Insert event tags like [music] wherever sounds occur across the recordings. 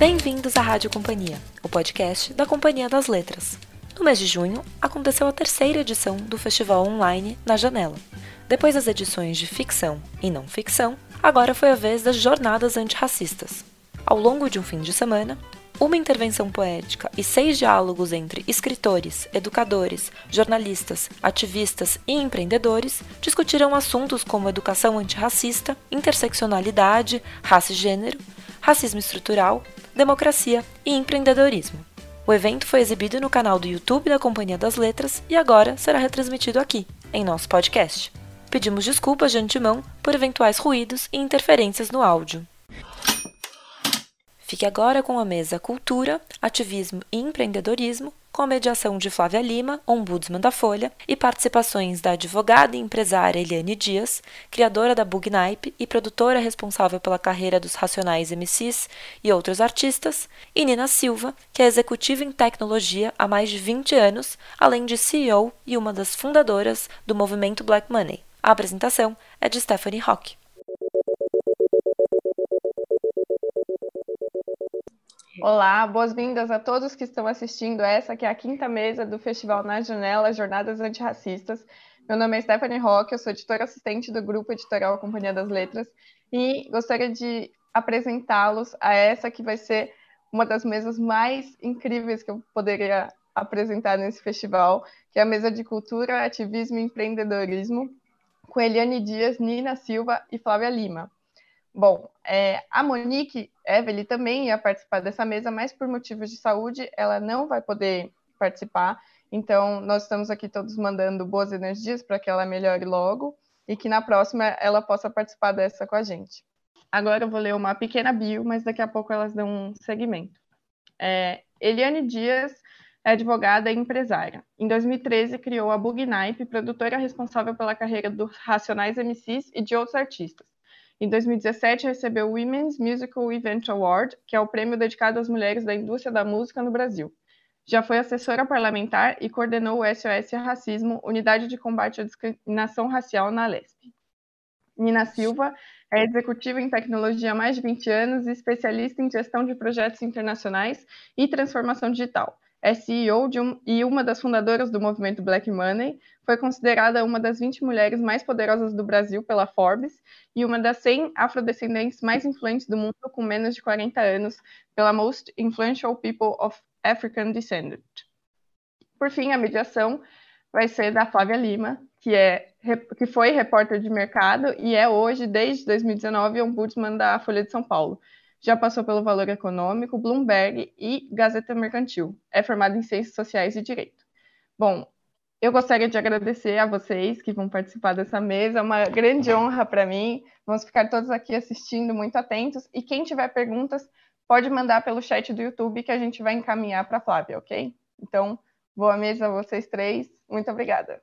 Bem-vindos à Rádio Companhia, o podcast da Companhia das Letras. No mês de junho, aconteceu a terceira edição do festival online Na Janela. Depois das edições de ficção e não ficção, agora foi a vez das jornadas antirracistas. Ao longo de um fim de semana, uma intervenção poética e seis diálogos entre escritores, educadores, jornalistas, ativistas e empreendedores discutiram assuntos como educação antirracista, interseccionalidade, raça e gênero, racismo estrutural, democracia e empreendedorismo. O evento foi exibido no canal do YouTube da Companhia das Letras e agora será retransmitido aqui, em nosso podcast. Pedimos desculpas de antemão por eventuais ruídos e interferências no áudio. Fique agora com a mesa Cultura, Ativismo e Empreendedorismo, com mediação de Flávia Lima, ombudsman da Folha, e participações da advogada e empresária Eliane Dias, criadora da Bugnipe e produtora responsável pela carreira dos Racionais MCs e outros artistas, e Nina Silva, que é executiva em tecnologia há mais de 20 anos, além de CEO e uma das fundadoras do movimento Black Money. A apresentação é de Stephanie Rock. Olá, boas-vindas a todos que estão assistindo essa que é a quinta mesa do Festival Na Janela Jornadas Antirracistas. Meu nome é Stephanie Roque, eu sou editora assistente do grupo editorial Companhia das Letras e gostaria de apresentá-los a essa que vai ser uma das mesas mais incríveis que eu poderia apresentar nesse festival, que é a mesa de cultura, ativismo e empreendedorismo, com Eliane Dias, Nina Silva e Flávia Lima. Bom, é, a Monique Evelyn também ia participar dessa mesa, mas por motivos de saúde ela não vai poder participar. Então, nós estamos aqui todos mandando boas energias para que ela melhore logo e que na próxima ela possa participar dessa com a gente. Agora eu vou ler uma pequena bio, mas daqui a pouco elas dão um segmento. É, Eliane Dias é advogada e empresária. Em 2013, criou a Bugnipe, produtora responsável pela carreira dos Racionais MCs e de outros artistas. Em 2017, recebeu o Women's Musical Event Award, que é o prêmio dedicado às mulheres da indústria da música no Brasil. Já foi assessora parlamentar e coordenou o SOS Racismo, Unidade de Combate à Discriminação Racial na Lesp. Nina Silva é executiva em tecnologia há mais de 20 anos e especialista em gestão de projetos internacionais e transformação digital é CEO um, e uma das fundadoras do movimento Black Money, foi considerada uma das 20 mulheres mais poderosas do Brasil pela Forbes e uma das 100 afrodescendentes mais influentes do mundo com menos de 40 anos pela Most Influential People of African Descent. Por fim, a mediação vai ser da Flávia Lima, que, é, que foi repórter de mercado e é hoje, desde 2019, ombudsman da Folha de São Paulo já passou pelo Valor Econômico, Bloomberg e Gazeta Mercantil. É formado em Ciências Sociais e Direito. Bom, eu gostaria de agradecer a vocês que vão participar dessa mesa. É uma grande honra para mim. Vamos ficar todos aqui assistindo, muito atentos. E quem tiver perguntas, pode mandar pelo chat do YouTube que a gente vai encaminhar para a Flávia, ok? Então, boa mesa a vocês três. Muito obrigada.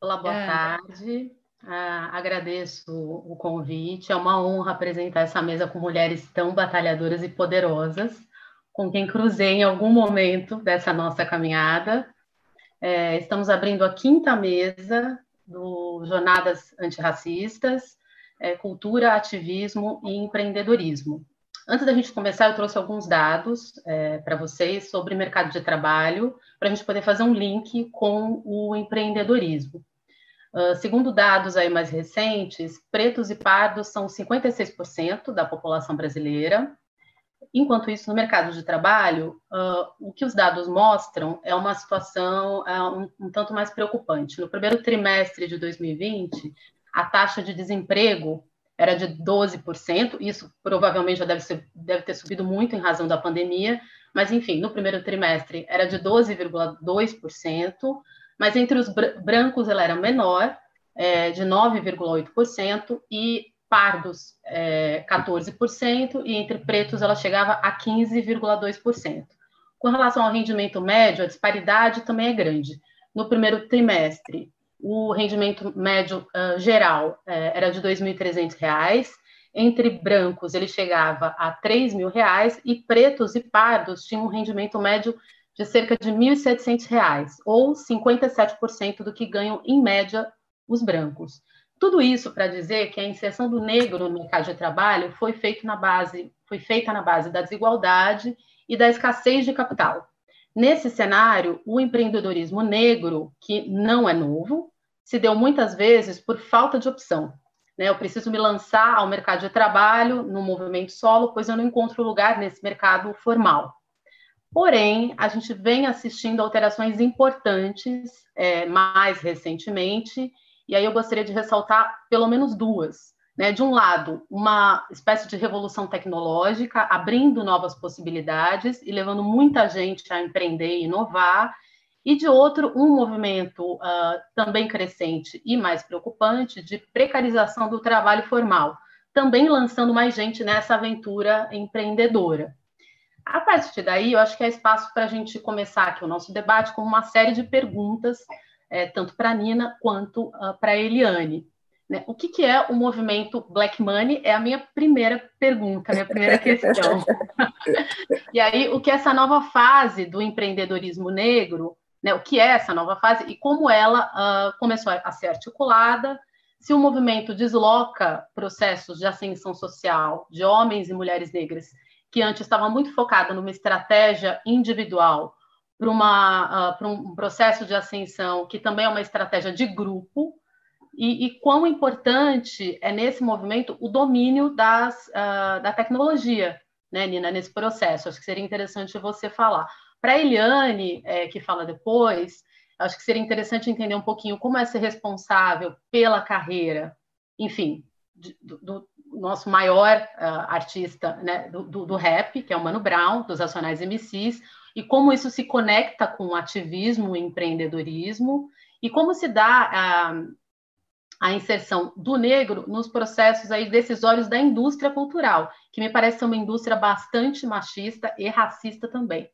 Olá, boa é. tarde. Ah, agradeço o convite. É uma honra apresentar essa mesa com mulheres tão batalhadoras e poderosas, com quem cruzei em algum momento dessa nossa caminhada. É, estamos abrindo a quinta mesa do Jornadas Antirracistas, é, Cultura, Ativismo e Empreendedorismo. Antes da gente começar, eu trouxe alguns dados é, para vocês sobre mercado de trabalho, para a gente poder fazer um link com o empreendedorismo. Uh, segundo dados aí mais recentes, pretos e pardos são 56% da população brasileira. Enquanto isso, no mercado de trabalho, uh, o que os dados mostram é uma situação uh, um, um tanto mais preocupante. No primeiro trimestre de 2020, a taxa de desemprego era de 12%, isso provavelmente já deve, ser, deve ter subido muito em razão da pandemia, mas enfim, no primeiro trimestre era de 12,2%, mas entre os brancos ela era menor, é, de 9,8%, e pardos, é, 14%, e entre pretos ela chegava a 15,2%. Com relação ao rendimento médio, a disparidade também é grande. No primeiro trimestre, o rendimento médio uh, geral é, era de R$ 2.300, entre brancos ele chegava a R$ 3.000 e pretos e pardos tinham um rendimento médio de cerca de R$ 1.700, ou 57% do que ganham, em média, os brancos. Tudo isso para dizer que a inserção do negro no mercado de trabalho foi, feito na base, foi feita na base da desigualdade e da escassez de capital. Nesse cenário, o empreendedorismo negro, que não é novo, se deu muitas vezes por falta de opção. Né? Eu preciso me lançar ao mercado de trabalho no movimento solo, pois eu não encontro lugar nesse mercado formal. Porém, a gente vem assistindo alterações importantes é, mais recentemente, e aí eu gostaria de ressaltar pelo menos duas. Né? De um lado, uma espécie de revolução tecnológica, abrindo novas possibilidades e levando muita gente a empreender e inovar, e de outro, um movimento uh, também crescente e mais preocupante de precarização do trabalho formal, também lançando mais gente nessa aventura empreendedora. A partir daí, eu acho que é espaço para a gente começar aqui o nosso debate com uma série de perguntas, é, tanto para a Nina quanto uh, para a Eliane. Né? O que, que, é o movimento Black Money? É a minha primeira pergunta, minha primeira questão. [laughs] e aí, o que é essa nova fase do empreendedorismo negro, né? o que é essa nova fase e como ela uh, começou a ser articulada, se o movimento desloca processos de ascensão social de homens e mulheres negras que antes estava muito focada numa estratégia individual para uh, um processo de ascensão que também é uma estratégia de grupo, e, e quão importante é nesse movimento o domínio das, uh, da tecnologia, né, Nina, nesse processo. Acho que seria interessante você falar. Para a Eliane, é, que fala depois, acho que seria interessante entender um pouquinho como é ser responsável pela carreira, enfim, do, nosso maior uh, artista né, do, do, do, rap, que é o Mano Brown, dos Racionais MCs, e como isso se conecta com ativismo e empreendedorismo, e como se dá a, a inserção do negro nos processos aí decisórios da indústria cultural, que me parece ser uma indústria bastante machista e racista também.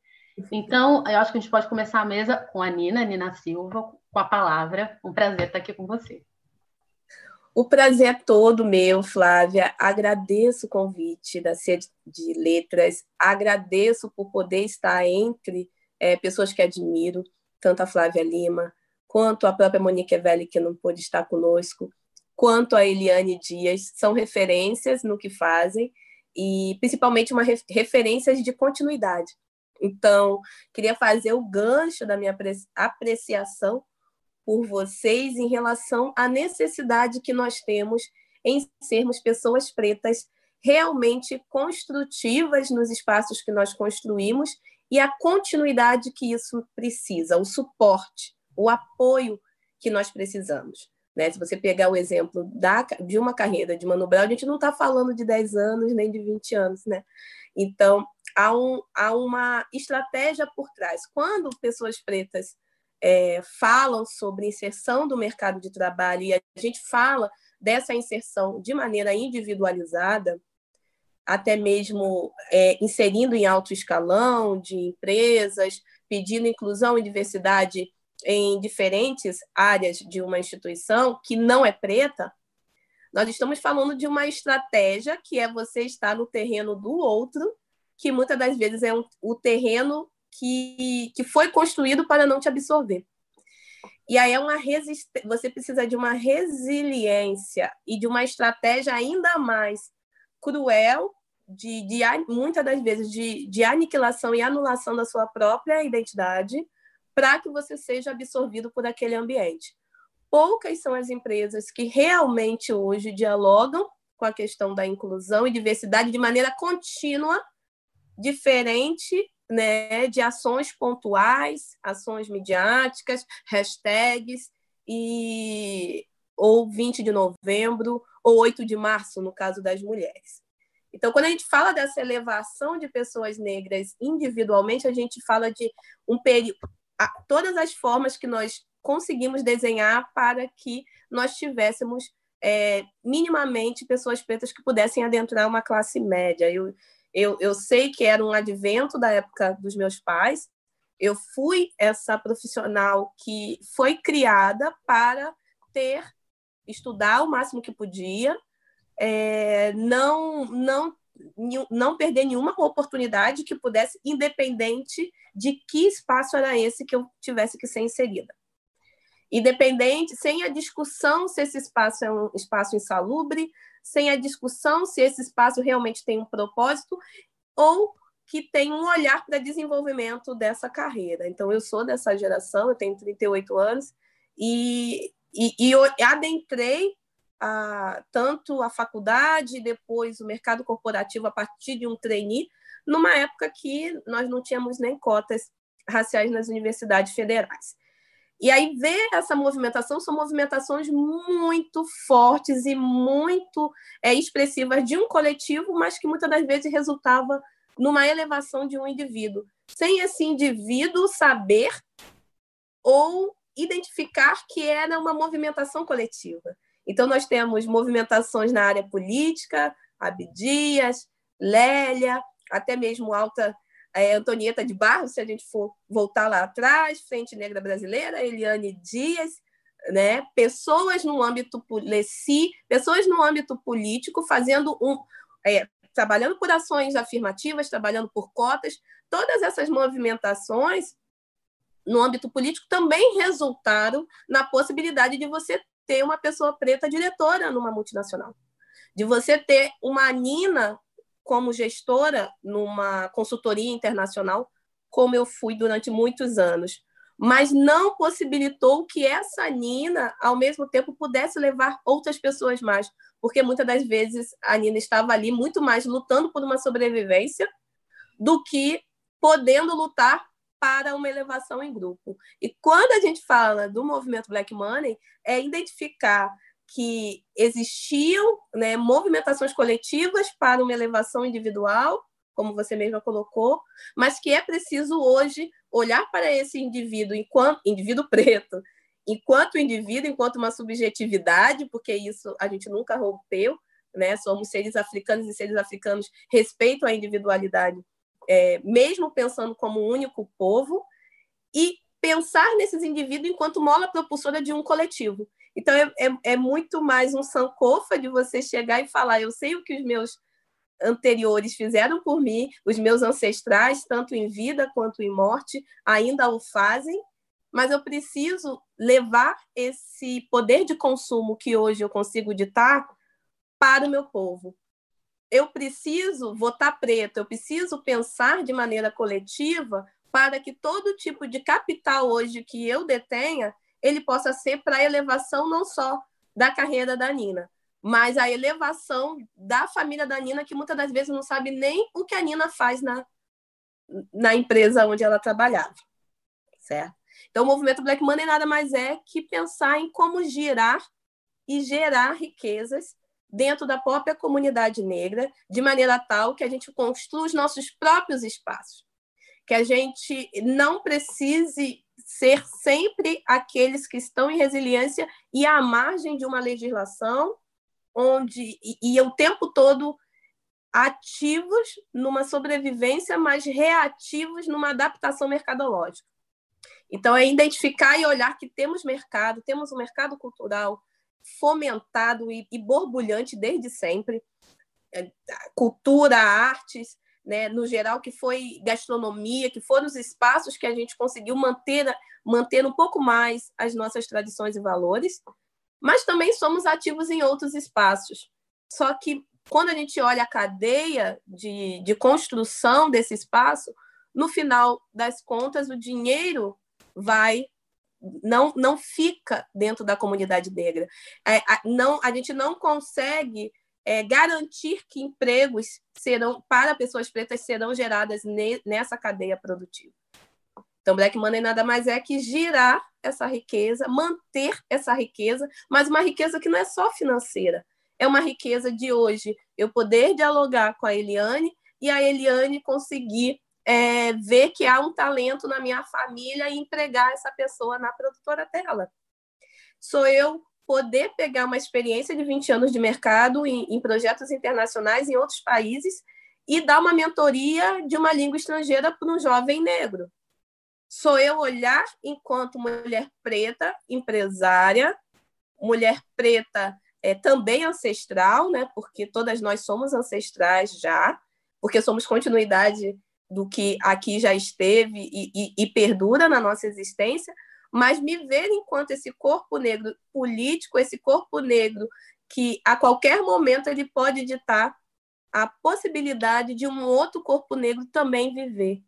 Então, eu acho que a gente pode começar a mesa com a Nina, Nina Silva, com a palavra. Um prazer estar aqui com você. O prazer é todo meu, Flávia. Agradeço o convite da Cia de Letras, agradeço por poder estar entre é, pessoas que admiro, tanto a Flávia Lima, quanto a própria Monique Velli, que não pôde estar conosco, quanto a Eliane Dias. São referências no que fazem e, principalmente, uma referências de continuidade. Então, queria fazer o gancho da minha apreciação por vocês em relação à necessidade que nós temos em sermos pessoas pretas realmente construtivas nos espaços que nós construímos e a continuidade que isso precisa, o suporte, o apoio que nós precisamos. Né? Se você pegar o exemplo da, de uma carreira de Mano Brown, a gente não está falando de 10 anos nem de 20 anos. Né? Então, há, um, há uma estratégia por trás. Quando pessoas pretas é, falam sobre inserção do mercado de trabalho e a gente fala dessa inserção de maneira individualizada, até mesmo é, inserindo em alto escalão de empresas, pedindo inclusão e diversidade em diferentes áreas de uma instituição que não é preta, nós estamos falando de uma estratégia que é você estar no terreno do outro, que muitas das vezes é um, o terreno que, que foi construído para não te absorver. E aí é uma resistência, você precisa de uma resiliência e de uma estratégia ainda mais cruel, de, de muitas das vezes de, de aniquilação e anulação da sua própria identidade, para que você seja absorvido por aquele ambiente. Poucas são as empresas que realmente hoje dialogam com a questão da inclusão e diversidade de maneira contínua, diferente né, de ações pontuais, ações midiáticas, hashtags, e, ou 20 de novembro, ou 8 de março, no caso das mulheres. Então, quando a gente fala dessa elevação de pessoas negras individualmente, a gente fala de um período, todas as formas que nós conseguimos desenhar para que nós tivéssemos é, minimamente pessoas pretas que pudessem adentrar uma classe média. Eu, eu, eu sei que era um advento da época dos meus pais. Eu fui essa profissional que foi criada para ter, estudar o máximo que podia, é, não, não, não perder nenhuma oportunidade que pudesse, independente de que espaço era esse que eu tivesse que ser inserida. independente, sem a discussão se esse espaço é um espaço insalubre, sem a discussão se esse espaço realmente tem um propósito ou que tem um olhar para desenvolvimento dessa carreira. Então, eu sou dessa geração, eu tenho 38 anos, e, e, e eu adentrei a, tanto a faculdade, depois o mercado corporativo a partir de um trainee, numa época que nós não tínhamos nem cotas raciais nas universidades federais. E aí ver essa movimentação são movimentações muito fortes e muito é, expressivas de um coletivo, mas que muitas das vezes resultava numa elevação de um indivíduo, sem esse indivíduo saber ou identificar que era uma movimentação coletiva. Então, nós temos movimentações na área política, Abdias, Lélia, até mesmo Alta é, Antonieta de Barros, se a gente for voltar lá atrás, Frente Negra Brasileira, Eliane Dias, né? pessoas no âmbito Leci, pessoas no âmbito político fazendo um é, trabalhando por ações afirmativas, trabalhando por cotas, todas essas movimentações no âmbito político também resultaram na possibilidade de você ter uma pessoa preta diretora numa multinacional, de você ter uma Nina como gestora numa consultoria internacional, como eu fui durante muitos anos, mas não possibilitou que essa Nina, ao mesmo tempo, pudesse levar outras pessoas mais, porque muitas das vezes a Nina estava ali muito mais lutando por uma sobrevivência do que podendo lutar para uma elevação em grupo. E quando a gente fala do movimento Black Money, é identificar que existiam né, movimentações coletivas para uma elevação individual, como você mesma colocou, mas que é preciso hoje olhar para esse indivíduo enquanto indivíduo preto, enquanto indivíduo, enquanto uma subjetividade, porque isso a gente nunca rompeu, né? Somos seres africanos e seres africanos respeitam a individualidade, é, mesmo pensando como um único povo, e pensar nesses indivíduos enquanto mola propulsora de um coletivo. Então, é, é, é muito mais um sankofa de você chegar e falar: eu sei o que os meus anteriores fizeram por mim, os meus ancestrais, tanto em vida quanto em morte, ainda o fazem, mas eu preciso levar esse poder de consumo que hoje eu consigo ditar para o meu povo. Eu preciso votar preto, eu preciso pensar de maneira coletiva para que todo tipo de capital hoje que eu detenha ele possa ser para a elevação não só da carreira da Nina, mas a elevação da família da Nina, que muitas das vezes não sabe nem o que a Nina faz na, na empresa onde ela trabalhava, certo? Então, o movimento Black Money nada mais é que pensar em como girar e gerar riquezas dentro da própria comunidade negra, de maneira tal que a gente construa os nossos próprios espaços, que a gente não precise ser sempre aqueles que estão em resiliência e à margem de uma legislação onde e, e o tempo todo ativos numa sobrevivência, mas reativos numa adaptação mercadológica. Então, é identificar e olhar que temos mercado, temos um mercado cultural fomentado e, e borbulhante desde sempre, é, cultura, artes, né, no geral, que foi gastronomia, que foram os espaços que a gente conseguiu manter, manter um pouco mais as nossas tradições e valores, mas também somos ativos em outros espaços. Só que quando a gente olha a cadeia de, de construção desse espaço, no final das contas, o dinheiro vai não não fica dentro da comunidade negra. É, não, a gente não consegue é, garantir que empregos serão para pessoas pretas serão geradas ne, nessa cadeia produtiva. Então, Black Money nada mais é que girar essa riqueza, manter essa riqueza, mas uma riqueza que não é só financeira, é uma riqueza de hoje. Eu poder dialogar com a Eliane e a Eliane conseguir é, ver que há um talento na minha família e empregar essa pessoa na produtora dela. Sou eu poder pegar uma experiência de 20 anos de mercado em, em projetos internacionais em outros países e dar uma mentoria de uma língua estrangeira para um jovem negro. Sou eu olhar enquanto mulher preta, empresária, mulher preta é, também ancestral, né? porque todas nós somos ancestrais já, porque somos continuidade do que aqui já esteve e, e, e perdura na nossa existência, mas me ver enquanto esse corpo negro político, esse corpo negro que a qualquer momento ele pode ditar a possibilidade de um outro corpo negro também viver.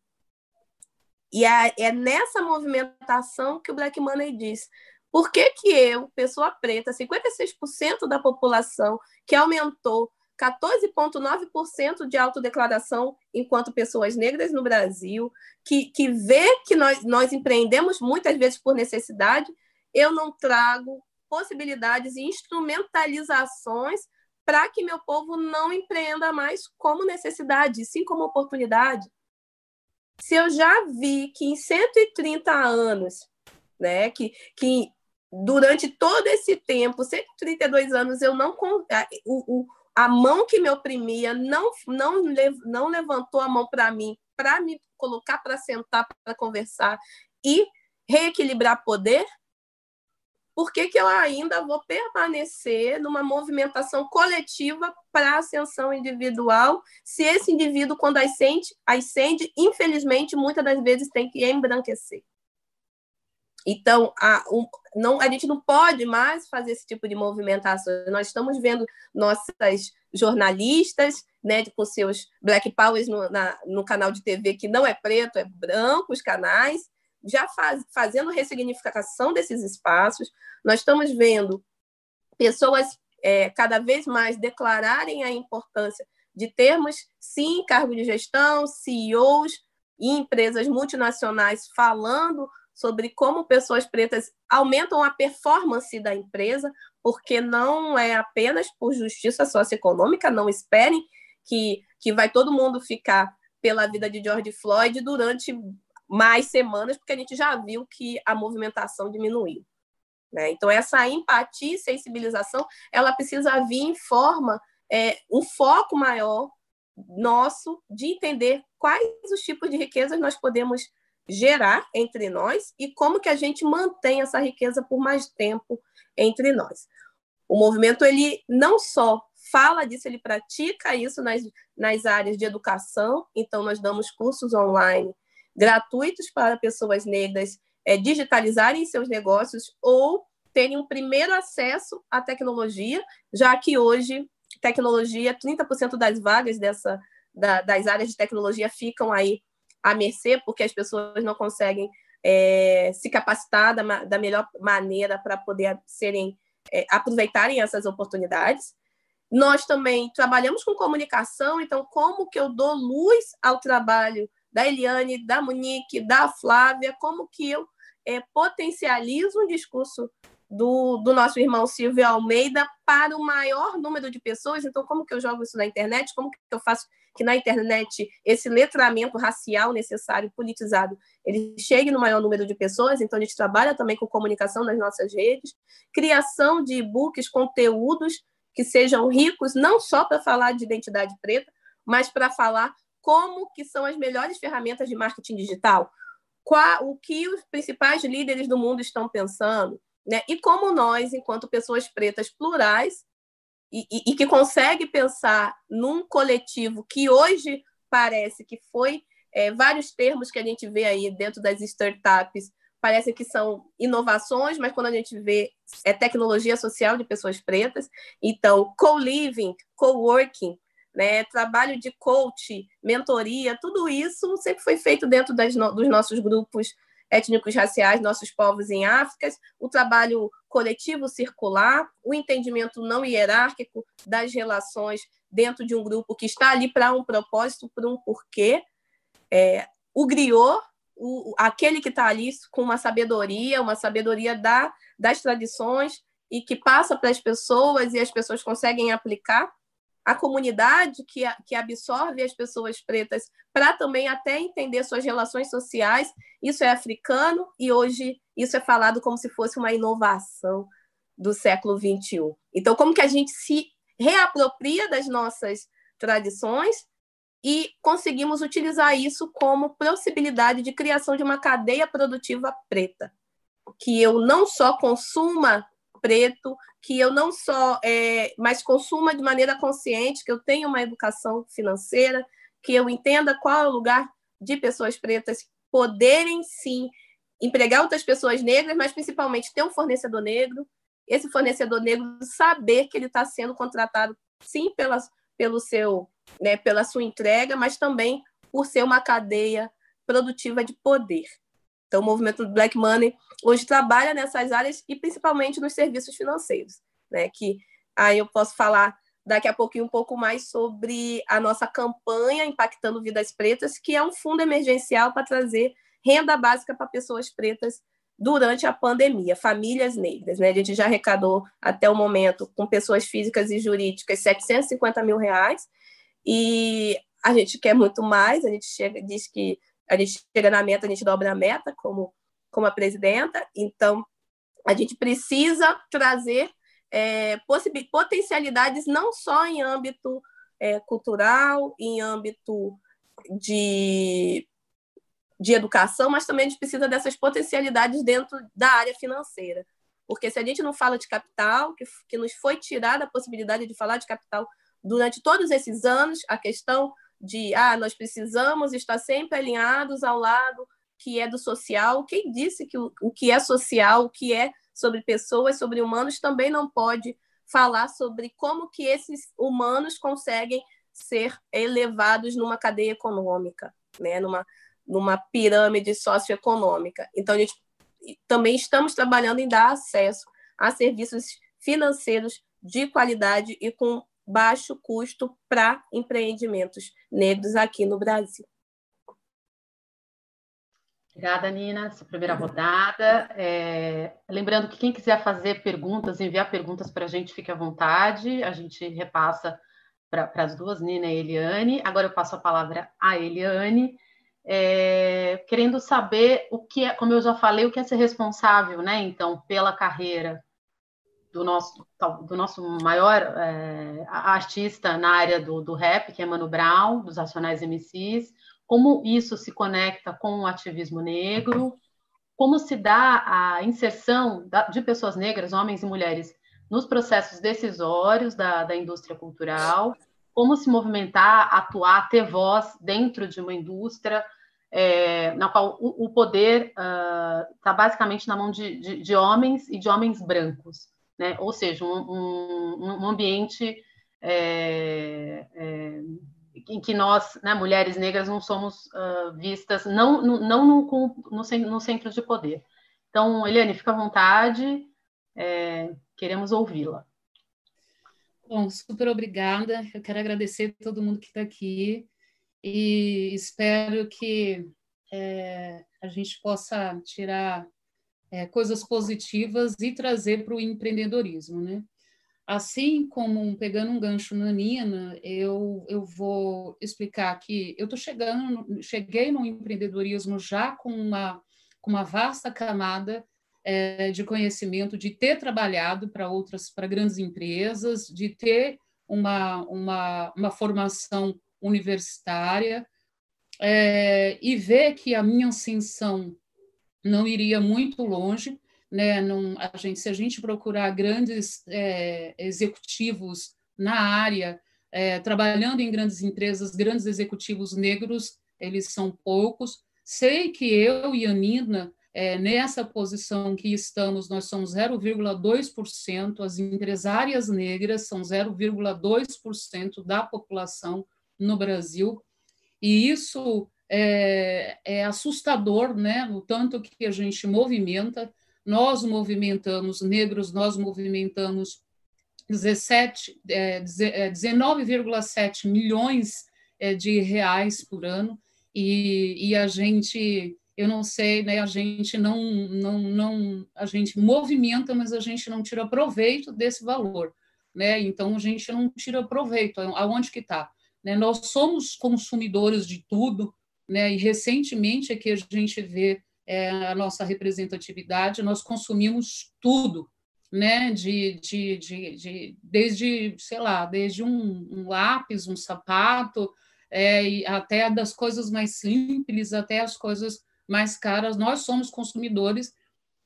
E é nessa movimentação que o Black Money diz: por que, que eu, pessoa preta, 56% da população, que aumentou 14,9% de autodeclaração enquanto pessoas negras no Brasil, que, que vê que nós, nós empreendemos muitas vezes por necessidade, eu não trago possibilidades e instrumentalizações para que meu povo não empreenda mais como necessidade, sim como oportunidade. Se eu já vi que em 130 anos, né, que, que durante todo esse tempo, 132 anos, eu não o, o, a mão que me oprimia não não não levantou a mão para mim, para me colocar para sentar, para conversar e reequilibrar poder, por que, que eu ainda vou permanecer numa movimentação coletiva para ascensão individual, se esse indivíduo, quando ascende, ascende, infelizmente, muitas das vezes tem que embranquecer? Então, a, um, não, a gente não pode mais fazer esse tipo de movimentação. Nós estamos vendo nossas jornalistas né, com seus Black Powers no, na, no canal de TV que não é preto, é branco, os canais, já faz, fazendo ressignificação desses espaços. Nós estamos vendo pessoas é, cada vez mais declararem a importância de termos, sim, cargo de gestão, CEOs e empresas multinacionais falando sobre como pessoas pretas aumentam a performance da empresa, porque não é apenas por justiça socioeconômica, não esperem que, que vai todo mundo ficar pela vida de George Floyd durante mais semanas, porque a gente já viu que a movimentação diminuiu. Né? Então, essa empatia e sensibilização, ela precisa vir em forma, é, um foco maior nosso de entender quais os tipos de riquezas nós podemos gerar entre nós e como que a gente mantém essa riqueza por mais tempo entre nós. O movimento ele não só fala disso, ele pratica isso nas, nas áreas de educação, então nós damos cursos online gratuitos para pessoas negras é, digitalizarem seus negócios ou terem um primeiro acesso à tecnologia, já que hoje tecnologia, 30% das vagas dessa, da, das áreas de tecnologia ficam aí à mercê, porque as pessoas não conseguem é, se capacitar da, da, melhor maneira para poder serem é, aproveitarem essas oportunidades. Nós também trabalhamos com comunicação, então como que eu dou luz ao trabalho da Eliane, da Monique, da Flávia, como que eu é, potencializo um discurso do, do nosso irmão Silvio Almeida para o maior número de pessoas. Então, como que eu jogo isso na internet? Como que eu faço que na internet esse letramento racial necessário, politizado, ele chegue no maior número de pessoas? Então, a gente trabalha também com comunicação nas nossas redes, criação de e-books, conteúdos que sejam ricos, não só para falar de identidade preta, mas para falar como que são as melhores ferramentas de marketing digital, qual, o que os principais líderes do mundo estão pensando, né? E como nós, enquanto pessoas pretas plurais e, e, e que consegue pensar num coletivo que hoje parece que foi é, vários termos que a gente vê aí dentro das startups parece que são inovações, mas quando a gente vê é tecnologia social de pessoas pretas, então co-living, co-working, né, trabalho de coach, mentoria, tudo isso sempre foi feito dentro das, dos nossos grupos étnicos raciais, nossos povos em África, o trabalho coletivo circular, o entendimento não hierárquico das relações dentro de um grupo que está ali para um propósito, para um porquê. É, o griot, o, aquele que está ali com uma sabedoria, uma sabedoria da, das tradições e que passa para as pessoas e as pessoas conseguem aplicar a comunidade que, que absorve as pessoas pretas para também até entender suas relações sociais. Isso é africano e hoje isso é falado como se fosse uma inovação do século XXI. Então, como que a gente se reapropria das nossas tradições e conseguimos utilizar isso como possibilidade de criação de uma cadeia produtiva preta, que eu não só consuma preto, que eu não só, é, mas consuma de maneira consciente, que eu tenha uma educação financeira, que eu entenda qual é o lugar de pessoas pretas poderem sim empregar outras pessoas negras, mas principalmente ter um fornecedor negro, esse fornecedor negro saber que ele está sendo contratado sim pela, pelo seu, né, pela sua entrega, mas também por ser uma cadeia produtiva de poder. Então, o movimento do Black Money hoje trabalha nessas áreas e principalmente nos serviços financeiros, né? Que aí eu posso falar daqui a pouquinho um pouco mais sobre a nossa campanha Impactando Vidas Pretas, que é um fundo emergencial para trazer renda básica para pessoas pretas durante a pandemia, famílias negras. Né? A gente já arrecadou até o momento, com pessoas físicas e jurídicas, 750 mil reais, e a gente quer muito mais, a gente chega, diz que a gente chega na meta, a gente dobra a meta como, como a presidenta, então a gente precisa trazer é, potencialidades não só em âmbito é, cultural, em âmbito de de educação, mas também a gente precisa dessas potencialidades dentro da área financeira. Porque se a gente não fala de capital, que, que nos foi tirada a possibilidade de falar de capital durante todos esses anos, a questão de ah, nós precisamos estar sempre alinhados ao lado que é do social. Quem disse que o, o que é social, o que é sobre pessoas, sobre humanos, também não pode falar sobre como que esses humanos conseguem ser elevados numa cadeia econômica, né? numa, numa pirâmide socioeconômica. Então, a gente também estamos trabalhando em dar acesso a serviços financeiros de qualidade e com baixo custo para empreendimentos negros aqui no Brasil. Obrigada, Nina, essa primeira rodada. É, lembrando que quem quiser fazer perguntas, enviar perguntas para a gente, fique à vontade. A gente repassa para as duas, Nina e Eliane. Agora eu passo a palavra à Eliane é, querendo saber o que é, como eu já falei, o que é ser responsável, né? Então, pela carreira do nosso, do nosso maior é, artista na área do, do rap, que é Mano Brown, dos Racionais MCs, como isso se conecta com o ativismo negro, como se dá a inserção de pessoas negras, homens e mulheres, nos processos decisórios da, da indústria cultural, como se movimentar, atuar, ter voz dentro de uma indústria é, na qual o, o poder está ah, uh, basicamente na mão de, de, de, homens e de homens brancos, né? ou seja, um, um, um ambiente é, é, em que nós, né, mulheres negras, não somos uh, vistas, não, no, não no, no, no, centro de poder. Então, Eliane, fica à vontade, é, queremos ouvi-la. Bom, super obrigada. Eu quero agradecer a todo mundo que está aqui e espero que é, a gente possa tirar é, coisas positivas e trazer para o empreendedorismo, né? Assim como pegando um gancho na Nina, eu, eu vou explicar que eu estou chegando, cheguei no empreendedorismo já com uma, com uma vasta camada é, de conhecimento, de ter trabalhado para outras, para grandes empresas, de ter uma, uma, uma formação universitária, é, e ver que a minha ascensão não iria muito longe, né? Não, a gente, se a gente procurar grandes é, executivos na área, é, trabalhando em grandes empresas, grandes executivos negros, eles são poucos. Sei que eu e a Nina é, nessa posição que estamos, nós somos 0,2%, as empresárias negras são 0,2% da população no Brasil, e isso é, é, assustador, né? O tanto que a gente movimenta, nós movimentamos, negros, nós movimentamos 17, é, 19,7 é, milhões é, de reais por ano, e, e a gente eu não sei, né? A gente não, não, não, a gente movimenta, mas a gente não tira proveito desse valor, né? Então a gente não tira proveito. Aonde que está? Né? Nós somos consumidores de tudo, né? E recentemente é que a gente vê é, a nossa representatividade. Nós consumimos tudo, né? De, de, de, de desde sei lá, desde um, um lápis, um sapato, é, até das coisas mais simples, até as coisas mais caras, nós somos consumidores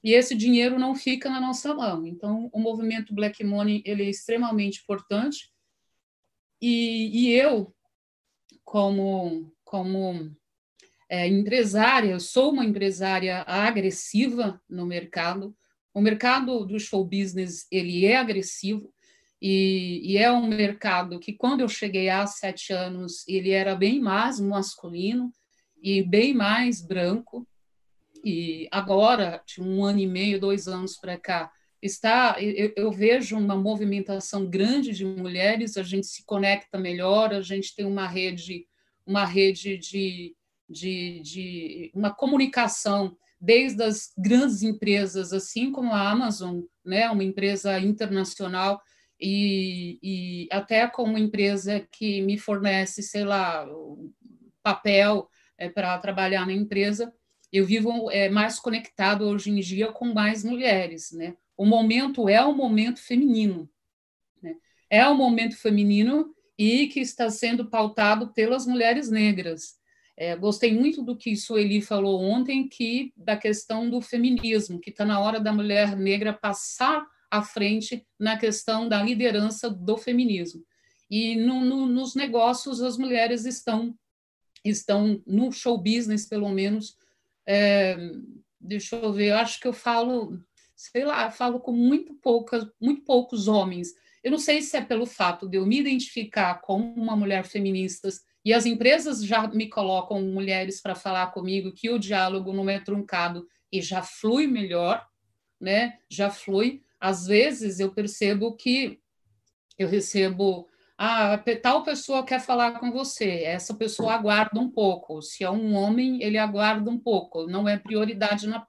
e esse dinheiro não fica na nossa mão. Então, o movimento Black Money ele é extremamente importante e, e eu, como, como é, empresária, sou uma empresária agressiva no mercado. O mercado do show business ele é agressivo e, e, é um mercado que quando eu cheguei há sete anos ele era bem mais masculino e bem mais branco e agora de um ano e meio, dois anos para cá está eu, eu, vejo uma movimentação grande de mulheres. A gente se conecta melhor, a gente tem uma rede uma rede de de, de uma comunicação desde as grandes empresas, assim como a Amazon, né, uma empresa internacional, e, e até com uma empresa que me fornece, sei lá, papel é, para trabalhar na empresa, eu vivo é, mais conectado hoje em dia com mais mulheres, né? O momento é o momento feminino, né? É o momento feminino e que está sendo pautado pelas mulheres negras. É, gostei muito do que Sueli falou ontem, que da questão do feminismo, que está na hora da mulher negra passar à frente na questão da liderança do feminismo. E no, no, nos negócios as mulheres estão estão no show business pelo menos. É, deixa eu ver, eu acho que eu falo, sei lá, falo com muito poucas, muito poucos homens. Eu não sei se é pelo fato de eu me identificar como uma mulher feminista e as empresas já me colocam mulheres para falar comigo que o diálogo não é truncado e já flui melhor, né? Já flui. Às vezes eu percebo que eu recebo ah, tal pessoa quer falar com você, essa pessoa aguarda um pouco. Se é um homem, ele aguarda um pouco, não é prioridade na,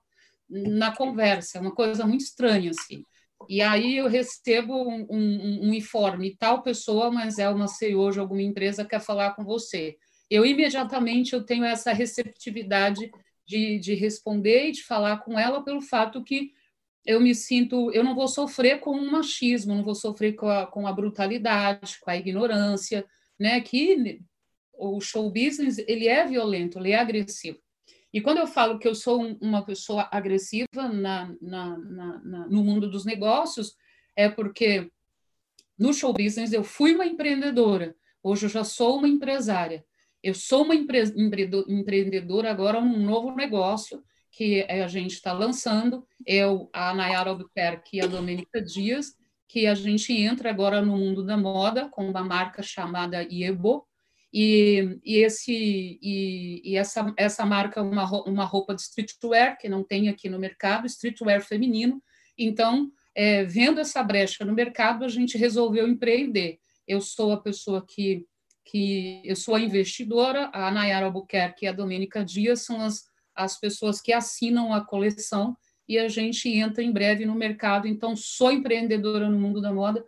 na conversa, é uma coisa muito estranha assim. E aí eu recebo um, um, um, informe, tal pessoa, mas é uma CEO de alguma empresa quer falar com você. Eu imediatamente eu tenho essa receptividade de, de responder e de falar com ela pelo fato que eu me sinto, eu não vou sofrer com o machismo, não vou sofrer com a, com a brutalidade, com a ignorância, né? Que o show business ele é violento, ele é agressivo. E quando eu falo que eu sou uma pessoa agressiva na, na, na, no mundo dos negócios, é porque no show business eu fui uma empreendedora, hoje eu já sou uma empresária. Eu sou uma empre empreendedora agora num novo negócio que a gente está lançando, eu, a Nayara Albuquerque e a Domênica Dias, que a gente entra agora no mundo da moda com uma marca chamada Iebo, e, e, esse, e, e, essa, essa marca é uma, uma roupa de streetwear, que não tem aqui no mercado, streetwear feminino. Então, é, vendo essa brecha no mercado, a gente resolveu empreender. Eu sou a pessoa que, que eu sou a investidora, a Nayara Albuquerque e a Domênica Dias são as, as pessoas que assinam a coleção e a gente entra em breve no mercado. Então, sou empreendedora no mundo da moda,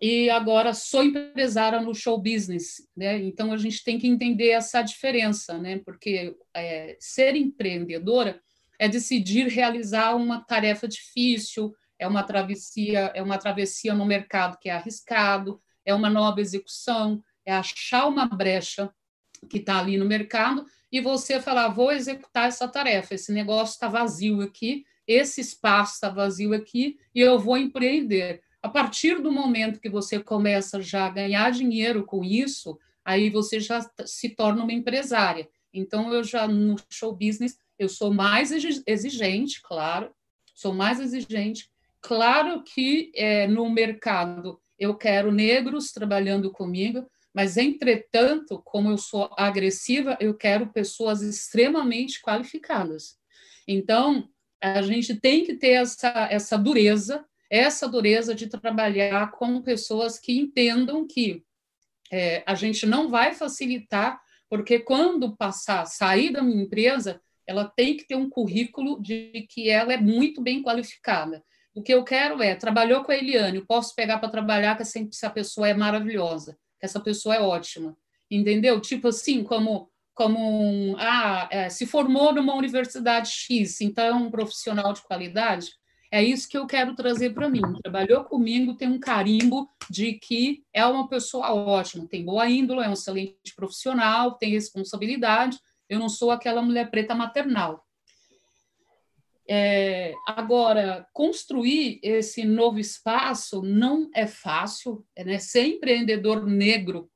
e agora sou empresária no show business, né? Então a gente tem que entender essa diferença, né? Porque é, ser empreendedora é decidir realizar uma tarefa difícil, é uma travessia, é uma travessia no mercado que é arriscado, é uma nova execução, é achar uma brecha que está ali no mercado e você falar, vou executar essa tarefa, esse negócio está vazio aqui, esse espaço está vazio aqui e eu vou empreender. A partir do momento que você começa já a ganhar dinheiro com isso, aí você já se torna uma empresária. Então, eu já no show business, eu sou mais exigente, claro, sou mais exigente. Claro que é, no mercado eu quero negros trabalhando comigo, mas, entretanto, como eu sou agressiva, eu quero pessoas extremamente qualificadas. Então, a gente tem que ter essa, essa dureza essa dureza de trabalhar com pessoas que entendam que é, a gente não vai facilitar, porque quando passar, sair da minha empresa, ela tem que ter um currículo de que ela é muito bem qualificada. O que eu quero é, trabalhou com a Eliane, posso pegar para trabalhar que essa pessoa é maravilhosa, que essa pessoa é ótima, entendeu? Tipo assim, como como um, ah, é, se formou numa universidade X, então é um profissional de qualidade, é isso que eu quero trazer para mim. Trabalhou comigo, tem um carimbo de que é uma pessoa ótima, tem boa índole, é um excelente profissional, tem responsabilidade. Eu não sou aquela mulher preta maternal. É, agora, construir esse novo espaço não é fácil, é, né? ser empreendedor negro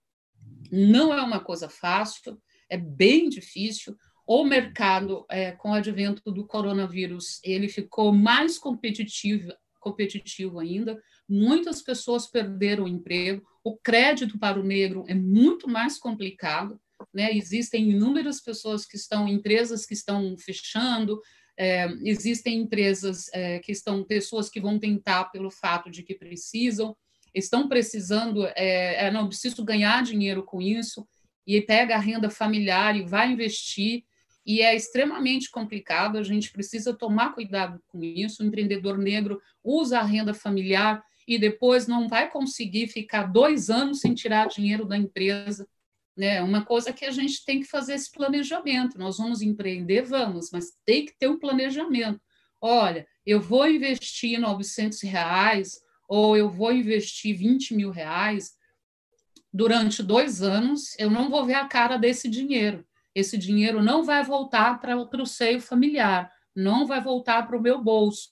não é uma coisa fácil, é bem difícil. O mercado, é, com o advento do coronavírus, ele ficou mais competitivo, competitivo ainda. Muitas pessoas perderam o emprego. O crédito para o negro é muito mais complicado. Né? Existem inúmeras pessoas que estão, empresas que estão fechando, é, existem empresas é, que estão, pessoas que vão tentar pelo fato de que precisam, estão precisando, é, é não preciso ganhar dinheiro com isso, e pega a renda familiar e vai investir, e é extremamente complicado, a gente precisa tomar cuidado com isso. O empreendedor negro usa a renda familiar e depois não vai conseguir ficar dois anos sem tirar dinheiro da empresa. Né? Uma coisa que a gente tem que fazer esse planejamento. Nós vamos empreender, vamos, mas tem que ter um planejamento. Olha, eu vou investir 900 reais ou eu vou investir 20 mil reais durante dois anos, eu não vou ver a cara desse dinheiro esse dinheiro não vai voltar para o seio familiar, não vai voltar para o meu bolso.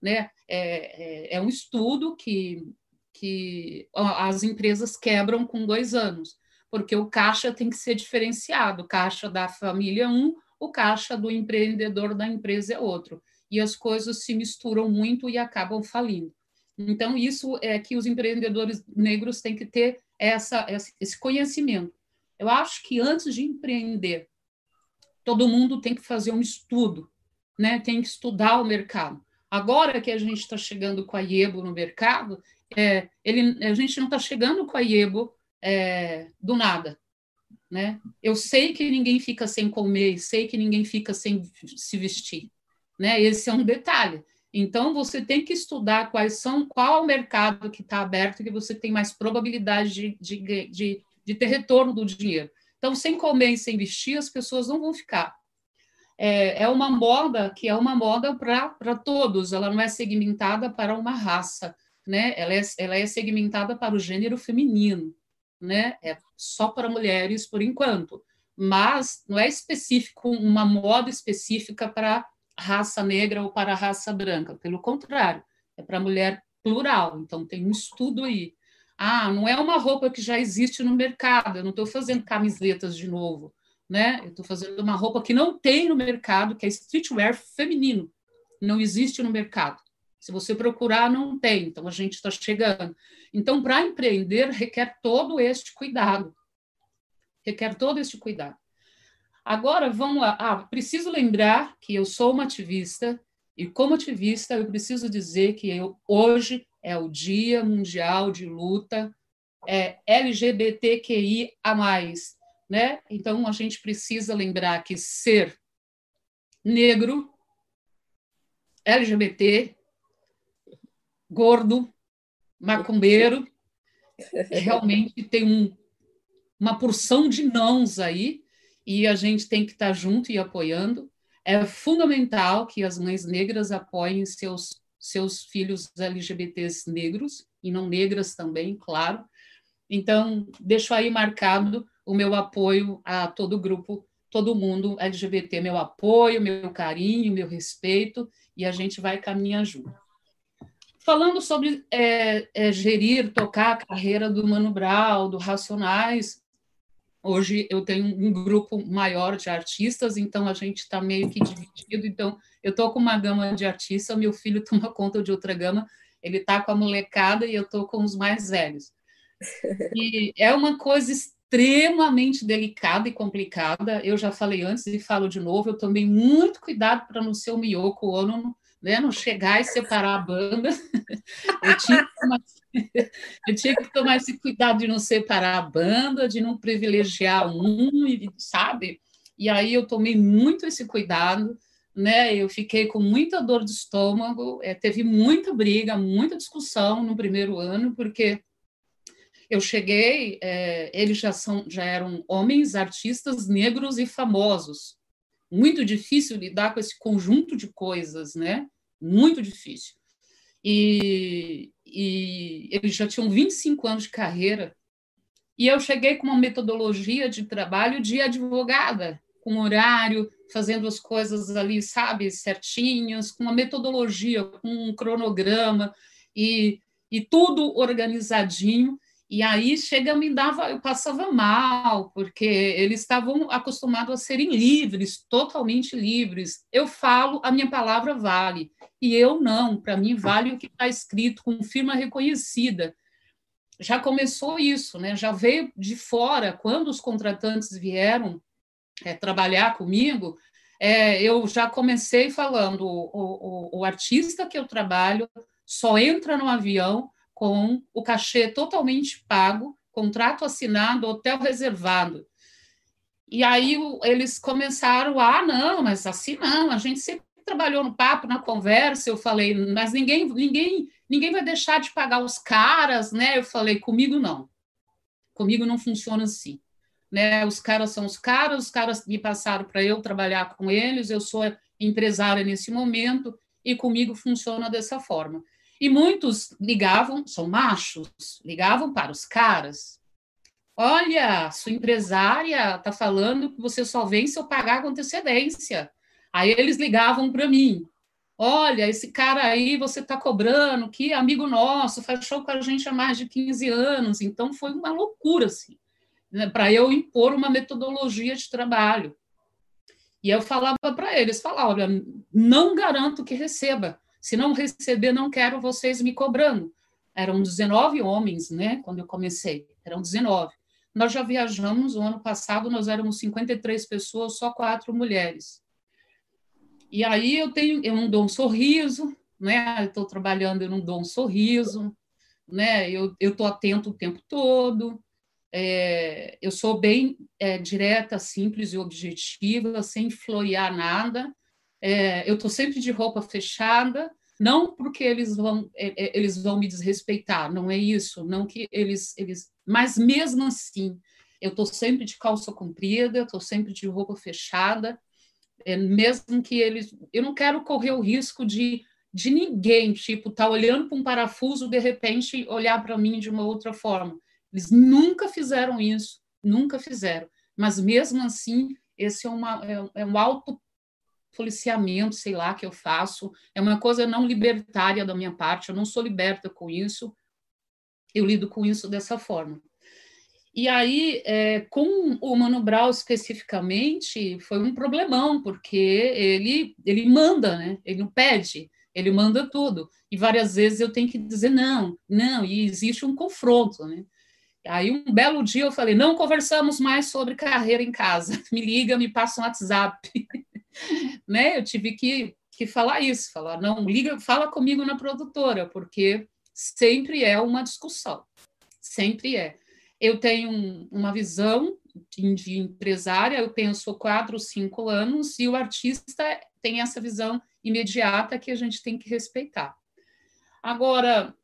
Né? É, é, é, um estudo que, que as empresas quebram com dois anos, porque o caixa tem que ser diferenciado, caixa da família é um, o caixa do empreendedor da empresa é outro. E as coisas se misturam muito e acabam falindo. Então, isso é que os empreendedores negros têm que ter essa, esse conhecimento eu acho que antes de empreender, todo mundo tem que fazer um estudo, né? tem que estudar o mercado. Agora que a gente está chegando com a IEBO no mercado, é, ele, a gente não está chegando com a IEBO é, do nada. Né? Eu sei que ninguém fica sem comer, sei que ninguém fica sem se vestir. Né? Esse é um detalhe. Então, você tem que estudar quais são, qual é o mercado que está aberto, que você tem mais probabilidade de, de, de de ter retorno do dinheiro. Então, sem comer e sem vestir, as pessoas não vão ficar. É, é uma moda que é uma moda para todos, ela não é segmentada para uma raça, né? ela, é, ela é segmentada para o gênero feminino, né? é só para mulheres por enquanto, mas não é específico, uma moda específica para raça negra ou para raça branca, pelo contrário, é para mulher plural, então tem um estudo aí. Ah, não é uma roupa que já existe no mercado, eu não estou fazendo camisetas de novo, né? Eu estou fazendo uma roupa que não tem no mercado, que é streetwear feminino, não existe no mercado. Se você procurar, não tem, então a gente está chegando. Então, para empreender, requer todo este cuidado. Requer todo este cuidado. Agora, vamos lá. Ah, preciso lembrar que eu sou uma ativista, e como ativista, eu preciso dizer que eu hoje é o Dia Mundial de Luta é, LGBTQI a mais, né? Então a gente precisa lembrar que ser negro, LGBT, gordo, macumbeiro, [laughs] realmente tem um, uma porção de nãos aí e a gente tem que estar junto e apoiando. É fundamental que as mães negras apoiem seus seus filhos LGBTs negros, e não negras também, claro. Então, deixo aí marcado o meu apoio a todo o grupo, todo mundo LGBT, meu apoio, meu carinho, meu respeito, e a gente vai caminhar junto. Falando sobre é, é, gerir, tocar a carreira do Mano Brown, do Racionais, Hoje eu tenho um grupo maior de artistas, então a gente está meio que dividido. Então eu estou com uma gama de artistas, meu filho [laughs] toma conta de outra gama, ele está com a molecada e eu estou com os mais velhos. [laughs] E é uma coisa extremamente delicada e complicada. Eu já falei antes e falo de novo, eu tomei muito cuidado para não ser o Miyoko Ono, né? não chegar e separar a banda. [laughs] Eu tinha, que tomar, eu tinha que tomar esse cuidado de não separar a banda, de não privilegiar um, sabe? E aí eu tomei muito esse cuidado, né? Eu fiquei com muita dor de estômago, é, teve muita briga, muita discussão no primeiro ano, porque eu cheguei, é, eles já são, já eram homens, artistas negros e famosos, muito difícil lidar com esse conjunto de coisas, né? Muito difícil. E, e eles já tinham 25 anos de carreira. E eu cheguei com uma metodologia de trabalho de advogada, com horário, fazendo as coisas ali, sabe, certinhas, com uma metodologia, com um cronograma e, e tudo organizadinho. E aí chega me dava, eu passava mal, porque eles estavam acostumados a serem livres, totalmente livres. Eu falo, a minha palavra vale, e eu não. Para mim vale o que está escrito com firma reconhecida. Já começou isso, né? Já veio de fora quando os contratantes vieram é, trabalhar comigo. É, eu já comecei falando, o, o, o artista que eu trabalho só entra no avião com o cachê totalmente pago, contrato assinado, hotel reservado. E aí eles começaram, ah, não, mas assim não, a gente sempre trabalhou no papo, na conversa, eu falei, mas ninguém, ninguém, ninguém vai deixar de pagar os caras, né? Eu falei, comigo não. Comigo não funciona assim. Né? Os caras são os caras, os caras me passaram para eu trabalhar com eles, eu sou empresária nesse momento e comigo funciona dessa forma. E muitos ligavam, são machos, ligavam para os caras. Olha, sua empresária está falando que você só vem se eu pagar com antecedência. Aí eles ligavam para mim. Olha, esse cara aí você está cobrando, que amigo nosso, fechou com a gente há mais de 15 anos. Então foi uma loucura, assim, né, para eu impor uma metodologia de trabalho. E eu falava para eles, falava, olha, não garanto que receba, se não receber, não quero vocês me cobrando. Eram 19 homens, né? Quando eu comecei, eram 19. Nós já viajamos, o ano passado nós éramos 53 pessoas, só quatro mulheres. E aí eu tenho, eu não dou um sorriso, né? Estou trabalhando, eu não dou um sorriso, né? Eu estou atento o tempo todo. É, eu sou bem é, direta, simples e objetiva, sem florear nada. É, eu estou sempre de roupa fechada, não porque eles vão é, é, eles vão me desrespeitar, não é isso, não que eles eles, mas mesmo assim eu estou sempre de calça comprida, estou sempre de roupa fechada, é, mesmo que eles, eu não quero correr o risco de de ninguém, tipo, tá olhando para um parafuso, de repente olhar para mim de uma outra forma. Eles nunca fizeram isso, nunca fizeram. Mas mesmo assim, esse é, uma, é, é um alto policiamento, sei lá, que eu faço. É uma coisa não libertária da minha parte, eu não sou liberta com isso, eu lido com isso dessa forma. E aí, é, com o Mano Brown especificamente, foi um problemão, porque ele, ele manda, né? ele não pede, ele manda tudo. E várias vezes eu tenho que dizer não, não, e existe um confronto. Né? Aí, um belo dia, eu falei: não conversamos mais sobre carreira em casa, [laughs] me liga, me passa um WhatsApp. [laughs] né? Eu tive que, que falar isso, falar, não, liga, fala comigo na produtora, porque sempre é uma discussão, sempre é. Eu tenho um, uma visão de, de, empresária, eu penso quatro, cinco anos, e o artista tem essa visão imediata que a gente tem que respeitar. Agora,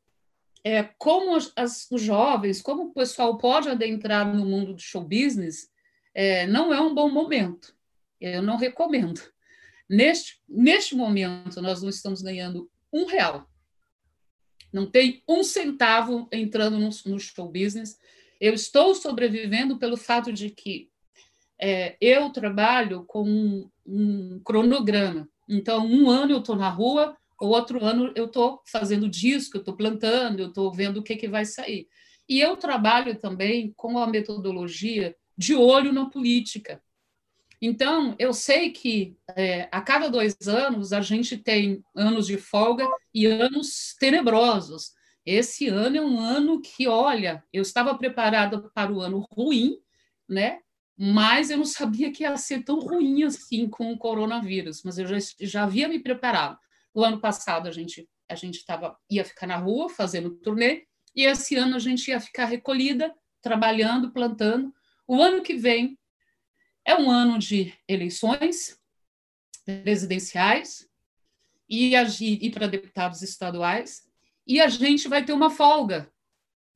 é, como as, os jovens, como o pessoal pode adentrar no mundo do show business, é, não é um bom momento. Eu não recomendo. Neste, neste momento, nós não estamos ganhando um real. Não tem um centavo entrando no, no show business. Eu estou sobrevivendo pelo fato de que é, eu trabalho com um, um, cronograma. Então, um ano eu estou na rua, o outro ano eu estou fazendo disco, eu estou plantando, eu estou vendo o que, que vai sair. E eu trabalho também com a metodologia de olho na política. Então, eu sei que é, a cada dois anos a gente tem anos de folga e anos tenebrosos. Esse ano é um ano que, olha, eu estava preparada para o ano ruim, né? Mas eu não sabia que ia ser tão ruim assim com o coronavírus, mas eu já, já havia me preparado. O ano passado a gente a gente tava, ia ficar na rua fazendo turnê, e esse ano a gente ia ficar recolhida, trabalhando, plantando. O ano que vem é um ano de eleições presidenciais e, e para deputados estaduais, e a gente vai ter uma folga.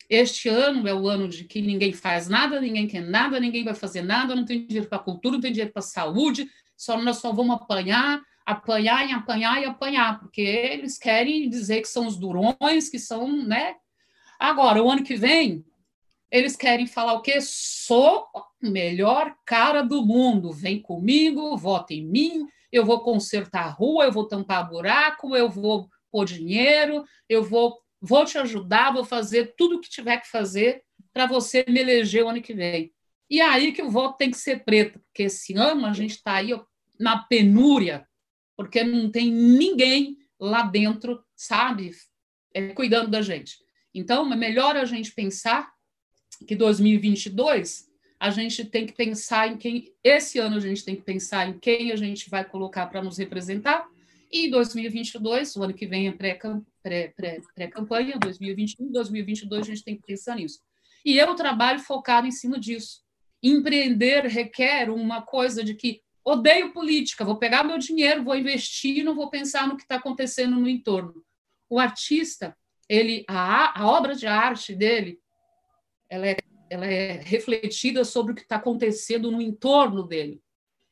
Este ano é o ano de que ninguém faz nada, ninguém quer nada, ninguém vai fazer nada, não tem dinheiro para cultura, não tem dinheiro para saúde, só nós só vamos apanhar, apanhar e apanhar e apanhar, porque eles querem dizer que são os durões, que são, né? Agora, o ano que vem, eles querem falar o quê? Sou melhor cara do mundo. Vem comigo, vota em mim, eu vou consertar a rua, eu vou tampar buraco, eu vou pôr dinheiro, eu vou, vou te ajudar, vou fazer tudo o que tiver que fazer para você me eleger o ano que vem. E aí que o voto tem que ser preto, porque esse ano a gente está aí na penúria, porque não tem ninguém lá dentro, sabe, é, cuidando da gente. Então, é melhor a gente pensar que 2022 a gente tem que pensar em quem, esse ano a gente tem que pensar em quem a gente vai colocar para nos representar, e 2022, o ano que vem é pré-campanha, pré, pré, pré 2021, 2022 a gente tem que pensar nisso. E eu trabalho focado em cima disso. Empreender requer uma coisa de que odeio política, vou pegar meu dinheiro, vou investir não vou pensar no que está acontecendo no entorno. O artista, ele a, a obra de arte dele, ela é, ela é refletida sobre o que está acontecendo no entorno dele.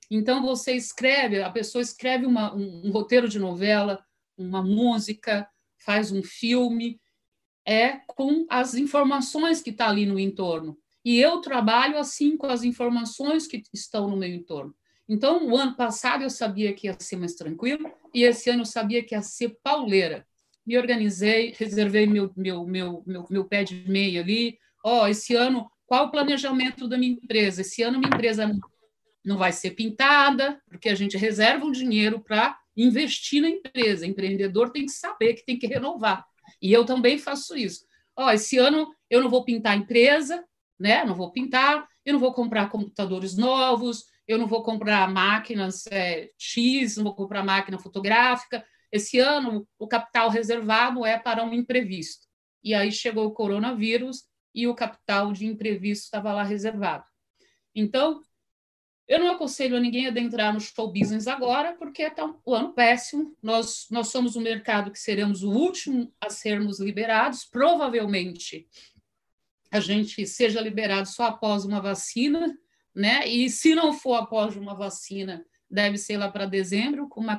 Então você escreve, a pessoa escreve uma, um, um roteiro de novela, uma música, faz um filme, é com as informações que está ali no entorno. E eu trabalho assim com as informações que estão no meu entorno. Então, o ano passado eu sabia que ia ser mais tranquilo, e esse ano eu sabia que ia ser pauleira. Me organizei, reservei meu, meu, meu, meu, meu pé de meia ali. Ó, oh, esse ano, qual o planejamento da minha empresa? Esse ano, minha empresa não vai ser pintada, porque a gente reserva um dinheiro para investir na empresa. O empreendedor tem que saber que tem que renovar. E eu também faço isso. Ó, oh, esse ano eu não vou pintar a empresa, né? Não vou pintar, eu não vou comprar computadores novos, eu não vou comprar máquinas é, X, não vou comprar máquina fotográfica. Esse ano, o capital reservado é para um imprevisto. E aí chegou o coronavírus e o capital de imprevisto estava lá reservado. Então, eu não aconselho a ninguém a adentrar no show business agora, porque é um ano péssimo. Nós, nós somos um mercado que seremos o último a sermos liberados. Provavelmente a gente seja liberado só após uma vacina, né? E se não for após uma vacina, deve ser lá para dezembro, com uma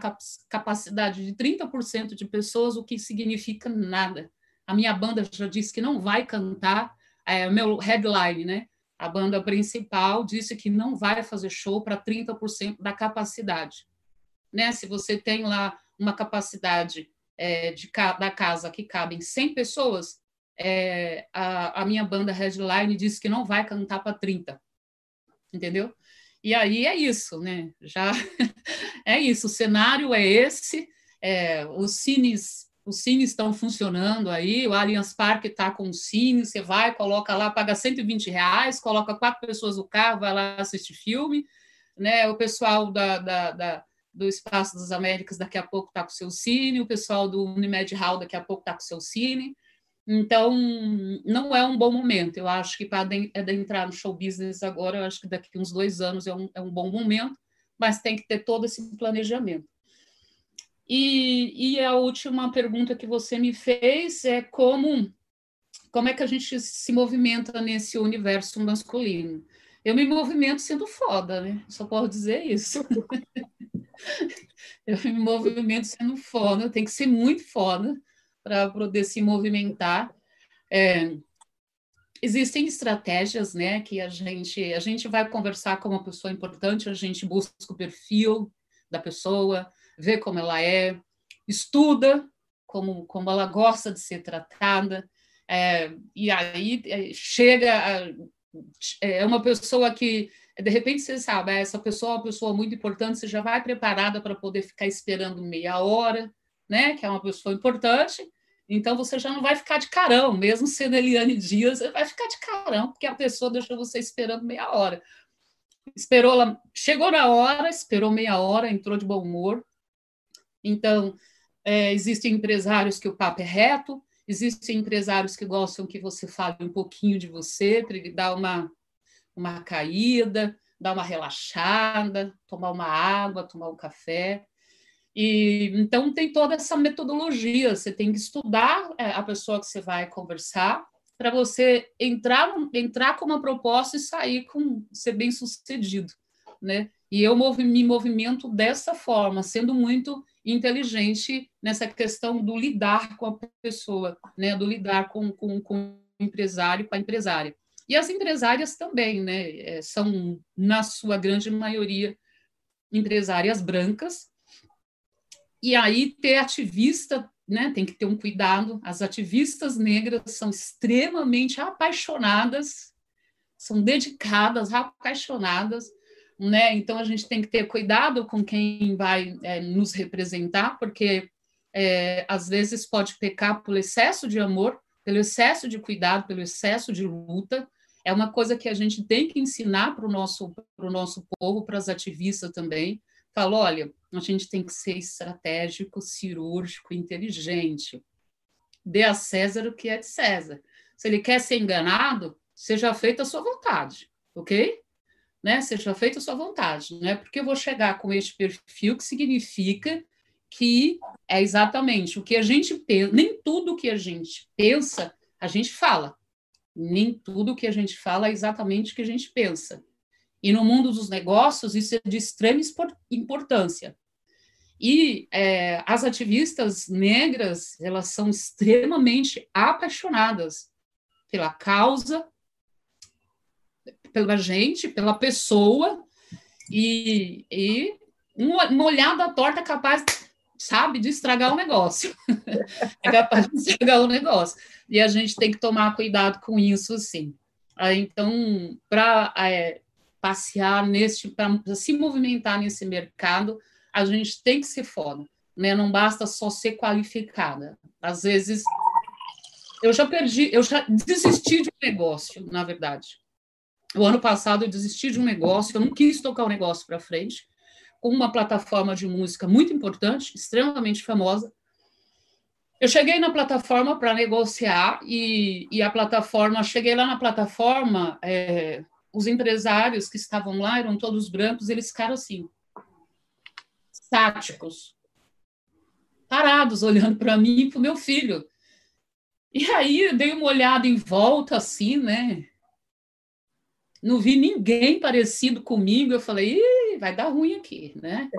capacidade de 30% de pessoas, o que significa nada. A minha banda já disse que não vai cantar, é, meu headline, né? A banda principal disse que não vai fazer show para 30% da capacidade. Né? Se você tem lá uma capacidade é, de, da casa que cabem 100 pessoas, é, a, a minha banda headline disse que não vai cantar para 30 entendeu? E aí é isso, né? Já [laughs] é isso, o cenário é esse, é, os cines os cines estão funcionando aí, o Allianz Parque está com o cine, você vai, coloca lá, paga 120 reais, coloca quatro pessoas no carro, vai lá assistir filme, né? O pessoal da, da, da do Espaço das Américas daqui a pouco está com seu cine, o pessoal do Unimed Hall daqui a pouco está com seu cine, então, não é um bom momento. Eu acho que para adentrar no show business agora, eu acho que daqui uns dois anos é um, é um bom momento, mas tem que ter todo esse planejamento. E, e, a última pergunta que você me fez é como, como é que a gente se movimenta nesse universo masculino. Eu me movimento sendo foda, né? Só posso dizer isso. [laughs] eu me movimento sendo foda, tem que ser muito foda para poder se movimentar. É, existem estratégias, né, que a gente a gente vai conversar com uma pessoa importante, a gente busca o perfil da pessoa, vê como ela é, estuda como como ela gosta de ser tratada, é, e aí é, chega a, é uma pessoa que de repente você sabe, ah, essa pessoa é uma pessoa muito importante, você já vai preparada para poder ficar esperando meia hora, né? Que é uma pessoa importante, então você já não vai ficar de carão, mesmo sendo Eliane Dias, você vai ficar de carão, porque a pessoa deixou você esperando meia hora. Esperou ela, chegou na hora, esperou meia hora, entrou de bom humor. Então, é, existem empresários que o papo é reto, existem empresários que gostam que você fale um pouquinho de você, para ele dar uma, uma caída, dar uma relaxada, tomar uma água, tomar um café. E então tem toda essa metodologia. Você tem que estudar é, a pessoa que você vai conversar para você entrar entrar com uma proposta e sair com ser bem sucedido, né? E eu me movimento dessa forma, sendo muito inteligente nessa questão do lidar com a pessoa, né? Do lidar com, com, com o empresário, com a empresária. E as empresárias também, né? É, são, na sua grande maioria, empresárias brancas, e aí ter ativista né, tem que ter um cuidado. As ativistas negras são extremamente apaixonadas, são dedicadas, apaixonadas, né? Então a gente tem que ter cuidado com quem vai é, nos representar, porque é, às vezes pode pecar pelo excesso de amor, pelo excesso de cuidado, pelo excesso de luta. É uma coisa que a gente tem que ensinar para o nosso, nosso povo, para as ativistas também. Falo, olha, a gente tem que ser estratégico, cirúrgico, inteligente. Dê a César o que é de César. Se ele quer ser enganado, seja feita a sua vontade, ok? Né? Seja feita a sua vontade. Não é porque eu vou chegar com este perfil que significa que é exatamente o que a gente pensa, nem tudo que a gente pensa, a gente fala. Nem tudo que a gente fala é exatamente o que a gente pensa. E no mundo dos negócios, isso é de extrema importância. E é, as ativistas negras, elas são extremamente apaixonadas pela causa, pela gente, pela pessoa, e, e uma, olhada torta capaz, sabe, de estragar o negócio. [laughs] é capaz de estragar o negócio. E a gente tem que tomar cuidado com isso, sim. Então, para é, passear neste, para se movimentar nesse mercado, a gente tem que ser foda, né? Não basta só ser qualificada. Às vezes eu já perdi, eu já desisti de um negócio, na verdade. O ano passado eu desisti de um negócio, eu não quis tocar o negócio para frente, com uma plataforma de música muito importante, extremamente famosa. Eu cheguei na plataforma para negociar e, e, a plataforma, cheguei lá na plataforma, é, os empresários que estavam lá eram todos brancos, eles ficaram assim, estáticos, parados, olhando para mim e para o meu filho. E aí eu dei uma olhada em volta, assim, né? Não vi ninguém parecido comigo. Eu falei, vai dar ruim aqui, né?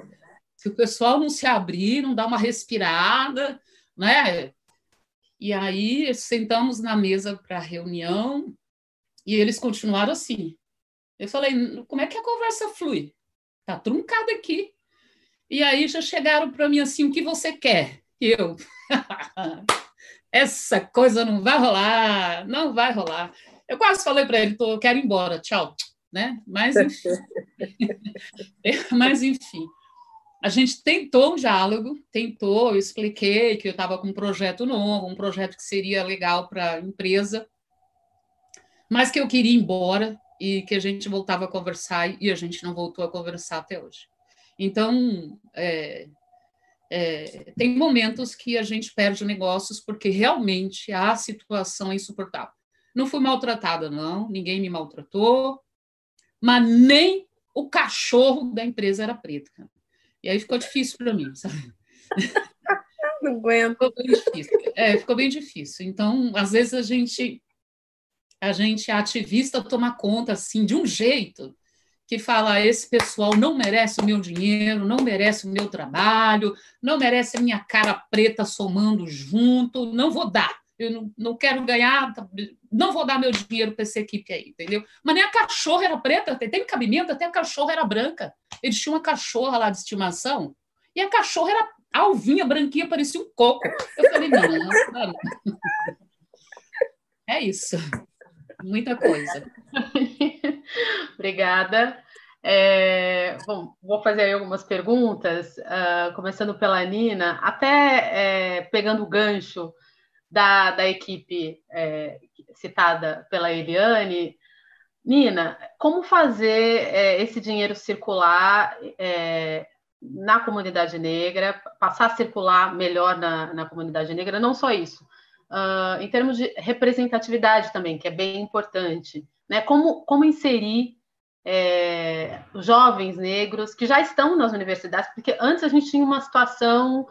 Se o pessoal não se abrir, não dá uma respirada, né? E aí sentamos na mesa para reunião e eles continuaram assim. Eu falei, como é que a conversa flui? Tá truncada aqui. E aí já chegaram para mim assim, o que você quer? E eu, [laughs] essa coisa não vai rolar, não vai rolar. Eu quase falei para ele, tô, quero ir embora, tchau, né? Mas [laughs] enfim, [laughs] mas enfim, a gente tentou um diálogo, tentou, eu expliquei que eu estava com um projeto novo, um projeto que seria legal para a empresa, mas que eu queria ir embora, e que a gente voltava a conversar e a gente não voltou a conversar até hoje. Então, é, é, tem momentos que a gente perde negócios porque realmente a situação é insuportável. Não fui maltratada, não, ninguém me maltratou, mas nem o cachorro da empresa era preto. E aí ficou difícil para mim, sabe? [laughs] Não aguento. Ficou bem difícil. É, ficou bem difícil. Então, às vezes a gente a gente, ativista, toma conta assim de um jeito que fala: esse pessoal não merece o meu dinheiro, não merece o meu trabalho, não merece a minha cara preta somando junto, não vou dar. Eu não, não quero ganhar, não vou dar meu dinheiro para essa equipe aí, entendeu? Mas nem a cachorra era preta, tem cabimento, até a cachorra era branca. Eles tinham uma cachorra lá de estimação e a cachorra era alvinha, branquinha, parecia um coco. Eu falei: não, não, não. É isso muita coisa. [laughs] Obrigada. É, bom, vou fazer algumas perguntas, uh, começando pela Nina, até é, pegando o gancho da, da equipe é, citada pela Eliane. Nina, como fazer é, esse dinheiro circular é, na comunidade negra, passar a circular melhor na, na comunidade negra? Não só isso, uh, em termos de representatividade também, que é bem importante. Né? Como, como inserir é, jovens negros que já estão nas universidades, porque antes a gente tinha uma situação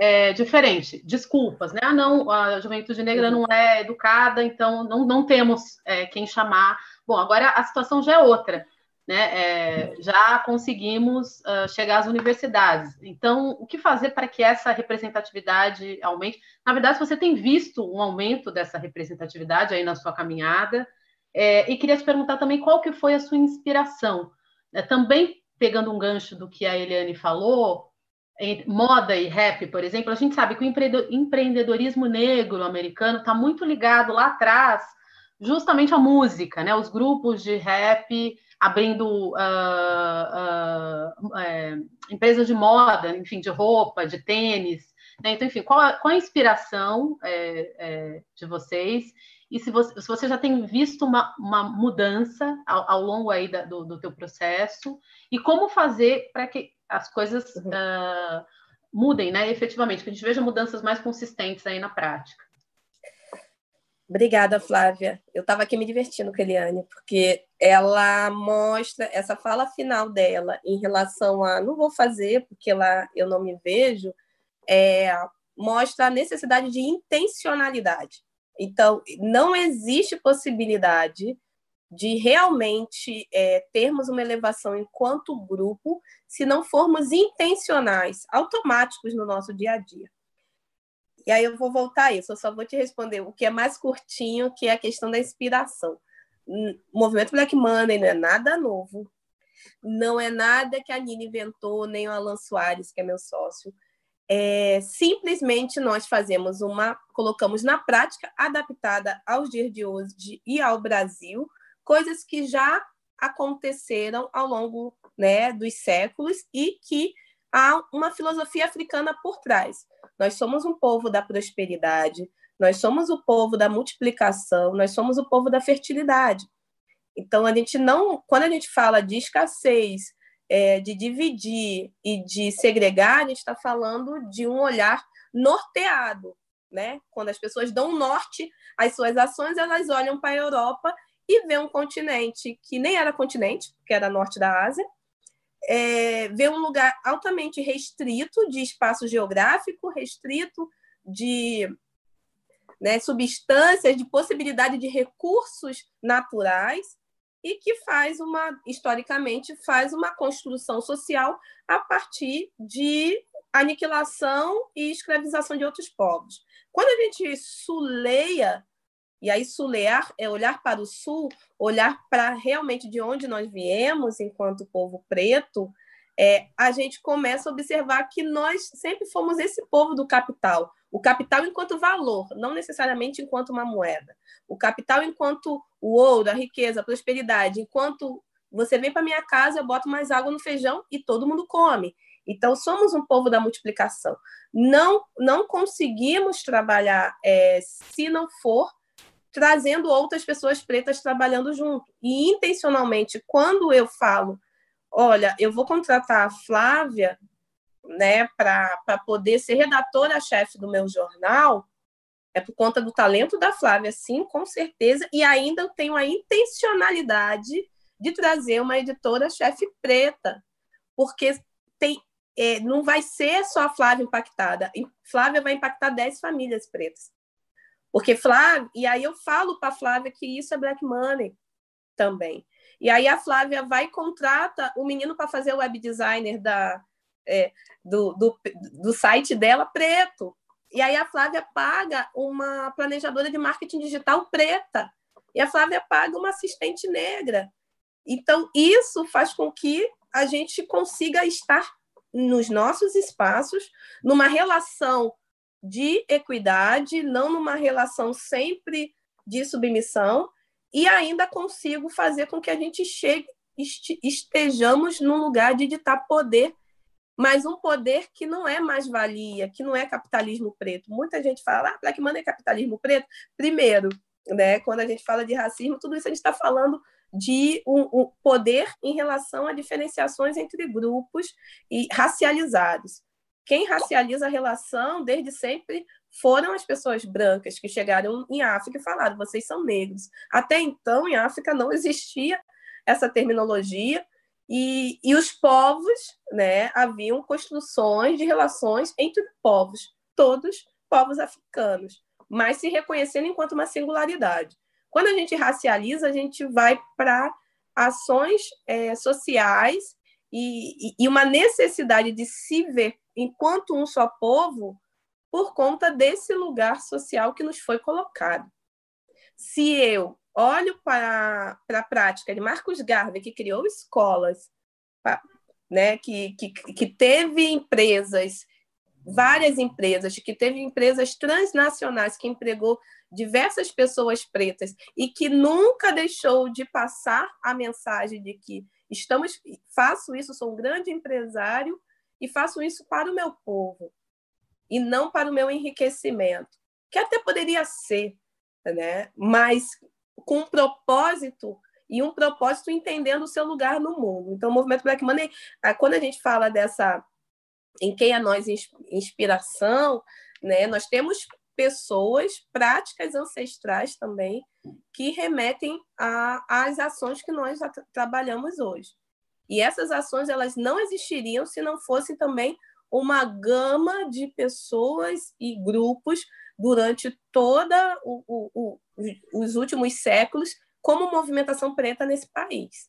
é, diferente, desculpas, né? Ah, não, a juventude negra não é educada, então não, não temos é, quem chamar. Bom, agora a situação já é outra né, é, já conseguimos uh, chegar às universidades. Então, o que fazer para que essa representatividade aumente? Na verdade, você tem visto um aumento dessa representatividade aí na sua caminhada, é, e queria te perguntar também qual que foi a sua inspiração. É, também pegando um gancho do que a Eliane falou, moda e rap, por exemplo, a gente sabe que o empreendedorismo negro americano está muito ligado lá atrás, justamente à música, né? Os grupos de rap abrindo uh, uh, empresas de moda, enfim, de roupa, de tênis. Né? Então, enfim, qual a, qual a inspiração é, é, de vocês? E se você, se você já tem visto uma, uma mudança ao, ao longo aí da, do, do teu processo, e como fazer para que as coisas uhum. uh, mudem, né, efetivamente, que a gente veja mudanças mais consistentes aí na prática. Obrigada, Flávia. Eu estava aqui me divertindo com a Eliane, porque ela mostra essa fala final dela em relação a não vou fazer porque lá eu não me vejo, é, mostra a necessidade de intencionalidade. Então, não existe possibilidade de realmente é, termos uma elevação enquanto grupo se não formos intencionais, automáticos no nosso dia a dia. E aí eu vou voltar a isso, eu só vou te responder o que é mais curtinho, que é a questão da inspiração. O movimento Black Money não é nada novo, não é nada que a Nina inventou, nem o Alan Soares, que é meu sócio. É, simplesmente nós fazemos uma, colocamos na prática, adaptada aos dias de hoje e ao Brasil, coisas que já aconteceram ao longo né, dos séculos e que há uma filosofia africana por trás. Nós somos um povo da prosperidade, nós somos o povo da multiplicação, nós somos o povo da fertilidade. Então, a gente não, quando a gente fala de escassez, é, de dividir e de segregar, a gente está falando de um olhar norteado, né? Quando as pessoas dão norte às suas ações, elas olham para a Europa e vê um continente que nem era continente, que era norte da Ásia, é, vê um lugar altamente restrito de espaço geográfico, restrito de né, substâncias, de possibilidade de recursos naturais, e que faz uma, historicamente, faz uma construção social a partir de aniquilação e escravização de outros povos. Quando a gente suleia e aí, sulear é olhar para o sul, olhar para realmente de onde nós viemos enquanto povo preto, é, a gente começa a observar que nós sempre fomos esse povo do capital. O capital enquanto valor, não necessariamente enquanto uma moeda. O capital enquanto o ouro, a riqueza, a prosperidade. Enquanto você vem para minha casa, eu boto mais água no feijão e todo mundo come. Então, somos um povo da multiplicação. Não, não conseguimos trabalhar é, se não for trazendo outras pessoas pretas trabalhando junto. E intencionalmente, quando eu falo, olha, eu vou contratar a Flávia, né, para poder ser redatora-chefe do meu jornal, é por conta do talento da Flávia, sim, com certeza, e ainda eu tenho a intencionalidade de trazer uma editora-chefe preta, porque tem, é, não vai ser só a Flávia impactada, Flávia vai impactar 10 famílias pretas. Porque Flávia, e aí eu falo para Flávia que isso é black money também. E aí a Flávia vai e contrata o menino para fazer o web designer da, é, do, do, do site dela preto. E aí a Flávia paga uma planejadora de marketing digital preta. E a Flávia paga uma assistente negra. Então, isso faz com que a gente consiga estar nos nossos espaços, numa relação de equidade, não numa relação sempre de submissão, e ainda consigo fazer com que a gente chegue, estejamos num lugar de ditar poder, mas um poder que não é mais-valia, que não é capitalismo preto. Muita gente fala, ah, Black Money é capitalismo preto. Primeiro, né, quando a gente fala de racismo, tudo isso a gente está falando de um, um, poder em relação a diferenciações entre grupos e racializados. Quem racializa a relação desde sempre foram as pessoas brancas que chegaram em África e falaram: vocês são negros. Até então, em África, não existia essa terminologia. E, e os povos, né, haviam construções de relações entre povos, todos povos africanos, mas se reconhecendo enquanto uma singularidade. Quando a gente racializa, a gente vai para ações é, sociais e, e, uma necessidade de se ver enquanto um só povo por conta desse lugar social que nos foi colocado. Se eu olho para, para a prática de Marcos Garvey, que criou escolas né, que, que, que teve empresas, várias empresas, que teve empresas transnacionais que empregou diversas pessoas pretas e que nunca deixou de passar a mensagem de que estamos, faço isso, sou um grande empresário e faço isso para o meu povo e não para o meu enriquecimento, que até poderia ser, né? Mas com um propósito e um propósito entendendo o seu lugar no mundo. Então, o movimento Black Money, quando a gente fala dessa em quem é nós inspiração, né? Nós temos pessoas, práticas ancestrais também, que remetem às ações que nós trabalhamos hoje. E essas ações elas não existiriam se não fosse também uma gama de pessoas e grupos durante toda o, o, o, os últimos séculos como movimentação preta nesse país.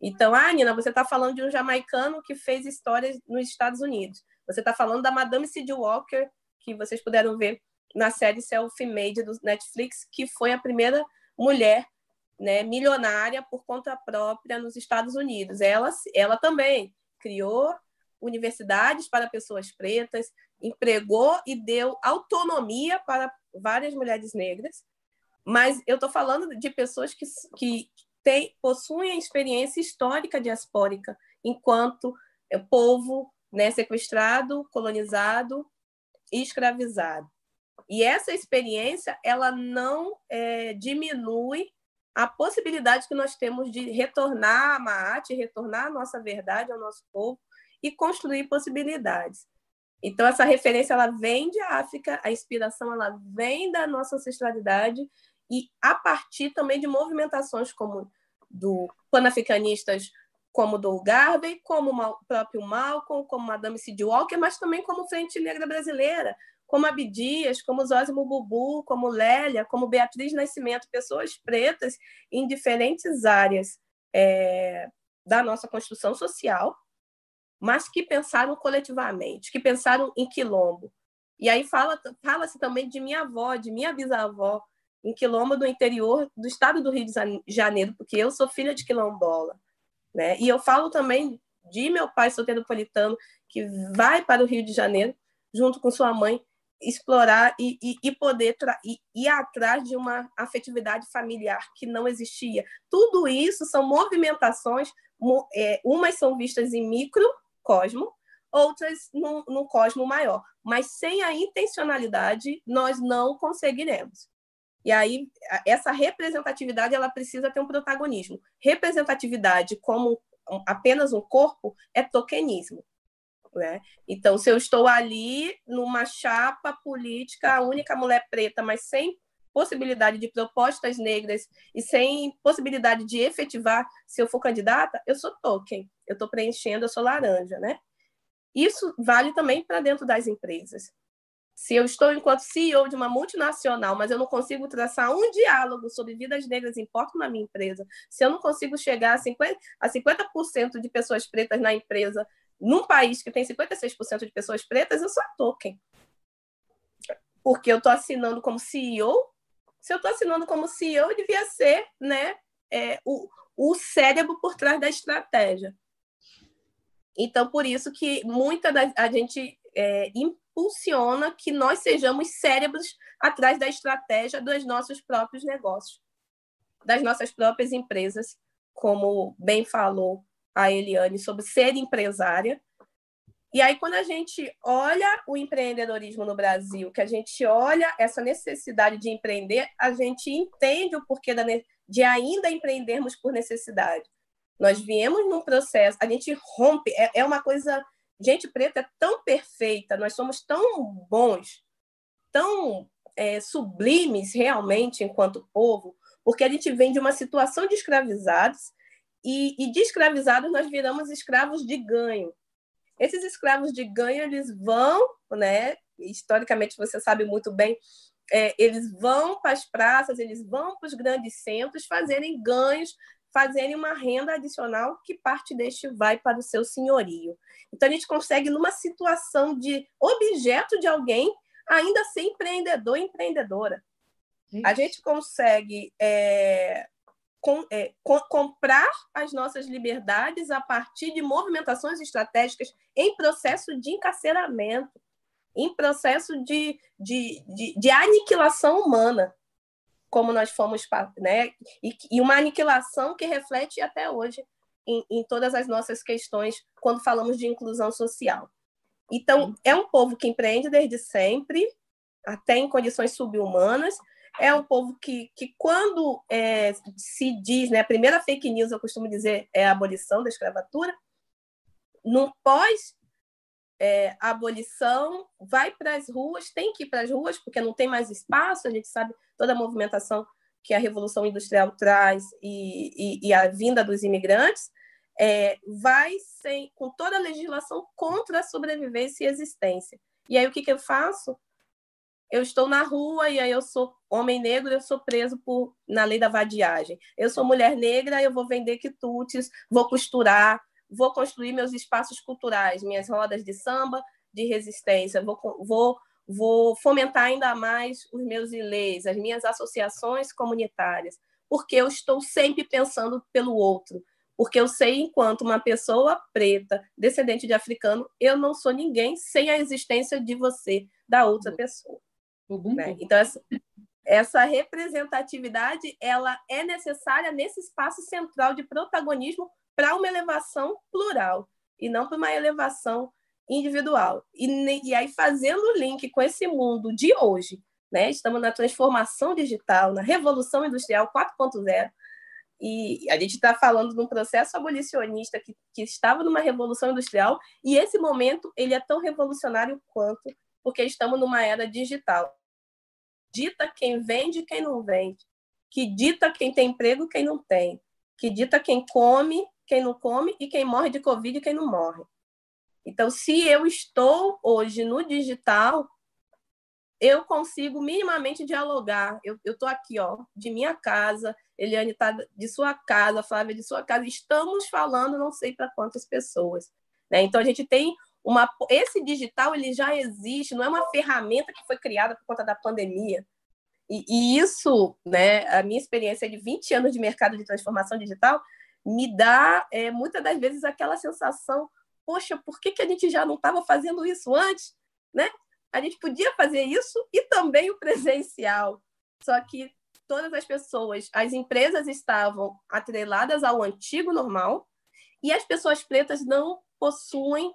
Então, ah, Nina, você está falando de um jamaicano que fez histórias nos Estados Unidos. Você está falando da Madame Sid Walker, que vocês puderam ver na série Self-Made do Netflix, que foi a primeira mulher né, milionária por conta própria nos Estados Unidos. Ela, ela também criou universidades para pessoas pretas, empregou e deu autonomia para várias mulheres negras. Mas eu estou falando de pessoas que, que têm, possuem experiência histórica diaspórica enquanto povo né, sequestrado, colonizado e escravizado. E essa experiência ela não é, diminui a possibilidade que nós temos de retornar a Maat, retornar a nossa verdade ao nosso povo e construir possibilidades. Então essa referência ela vem de África, a inspiração ela vem da nossa ancestralidade e a partir também de movimentações como do panafricanistas como do Garvey, como o próprio Malcolm, como Madame Cid Walker, mas também como Frente Negra Brasileira, como Abdias, como Zósimo Bubu, como Lélia, como Beatriz Nascimento, pessoas pretas em diferentes áreas é, da nossa construção social, mas que pensaram coletivamente, que pensaram em quilombo. E aí fala-se fala também de minha avó, de minha bisavó, em quilombo do interior do estado do Rio de Janeiro, porque eu sou filha de quilombola. Né? E eu falo também de meu pai soteropolitano, que vai para o Rio de Janeiro, junto com sua mãe, explorar e, e, e poder ir, ir atrás de uma afetividade familiar que não existia. Tudo isso são movimentações, é, umas são vistas em microcosmo, outras num, num cosmo maior. Mas sem a intencionalidade, nós não conseguiremos. E aí, essa representatividade ela precisa ter um protagonismo. Representatividade como apenas um corpo é tokenismo. Né? Então, se eu estou ali numa chapa política, a única mulher preta, mas sem possibilidade de propostas negras e sem possibilidade de efetivar se eu for candidata, eu sou token, eu estou preenchendo, eu sou laranja, né? Isso vale também para dentro das empresas. Se eu estou enquanto CEO de uma multinacional, mas eu não consigo traçar um diálogo sobre vidas negras importam na minha empresa, se eu não consigo chegar a 50%, a 50 de pessoas pretas na empresa num país que tem 56% de pessoas pretas, eu sou a token. Porque eu estou assinando como CEO. Se eu estou assinando como CEO, eu devia ser né, é, o, o cérebro por trás da estratégia. Então, por isso que muita da, a gente é, impulsiona que nós sejamos cérebros atrás da estratégia dos nossos próprios negócios, das nossas próprias empresas, como bem falou a Eliane sobre ser empresária. E aí, quando a gente olha o empreendedorismo no Brasil, que a gente olha essa necessidade de empreender, a gente entende o porquê de ainda empreendermos por necessidade. Nós viemos num processo, a gente rompe, é, é uma coisa. Gente preta é tão perfeita, nós somos tão bons, tão é, sublimes realmente enquanto povo, porque a gente vem de uma situação de escravizados e, e de escravizados nós viramos escravos de ganho. Esses escravos de ganho, eles vão, né? historicamente você sabe muito bem, é, eles vão para as praças, eles vão para os grandes centros fazerem ganhos, fazerem uma renda adicional que parte deste vai para o seu senhorio. Então a gente consegue, numa situação de objeto de alguém, ainda ser empreendedor e empreendedora. Isso. A gente consegue é, com, é, com, comprar as nossas liberdades a partir de movimentações estratégicas em processo de encarceramento, em processo de, de, de, de aniquilação humana, como nós fomos, né? E, e, uma aniquilação que reflete até hoje em, em todas as nossas questões quando falamos de inclusão social. Então, é um povo que empreende desde sempre, até em condições subhumanas, é um povo que, que quando é, se diz, né, a primeira fake news, eu costumo dizer, é a abolição da escravatura, no pós é, abolição, vai para as ruas, tem que ir para as ruas, porque não tem mais espaço, a gente sabe toda a movimentação que a Revolução Industrial traz e, e, e a vinda dos imigrantes, é, vai sem, com toda a legislação contra a sobrevivência e existência. E aí o que, que eu faço? Eu estou na rua e aí eu sou homem negro, eu sou preso por na lei da vadiagem. Eu sou mulher negra, eu vou vender quitutes, vou costurar, vou construir meus espaços culturais, minhas rodas de samba, de resistência, vou, vou, vou fomentar ainda mais os meus ilês, as minhas associações comunitárias, porque eu estou sempre pensando pelo outro, porque eu sei, enquanto uma pessoa preta, descendente de africano, eu não sou ninguém sem a existência de você, da outra pessoa. Né? Então, essa, essa representatividade ela é necessária nesse espaço central de protagonismo para uma elevação plural e não para uma elevação individual. E, e aí, fazendo o link com esse mundo de hoje, né? estamos na transformação digital, na revolução industrial 4.0, e a gente está falando de um processo abolicionista que, que estava numa revolução industrial, e esse momento ele é tão revolucionário quanto porque estamos numa era digital. Dita quem vende e quem não vende, que dita quem tem emprego quem não tem, que dita quem come, quem não come e quem morre de Covid e quem não morre. Então, se eu estou hoje no digital, eu consigo minimamente dialogar. Eu estou aqui, ó, de minha casa, Eliane está de sua casa, Flávia de sua casa. Estamos falando, não sei para quantas pessoas. Né? Então, a gente tem uma, esse digital ele já existe, não é uma ferramenta que foi criada por conta da pandemia. E, e isso, né, a minha experiência de 20 anos de mercado de transformação digital, me dá é, muitas das vezes aquela sensação: poxa, por que, que a gente já não estava fazendo isso antes? Né? A gente podia fazer isso e também o presencial. Só que todas as pessoas, as empresas estavam atreladas ao antigo normal e as pessoas pretas não possuem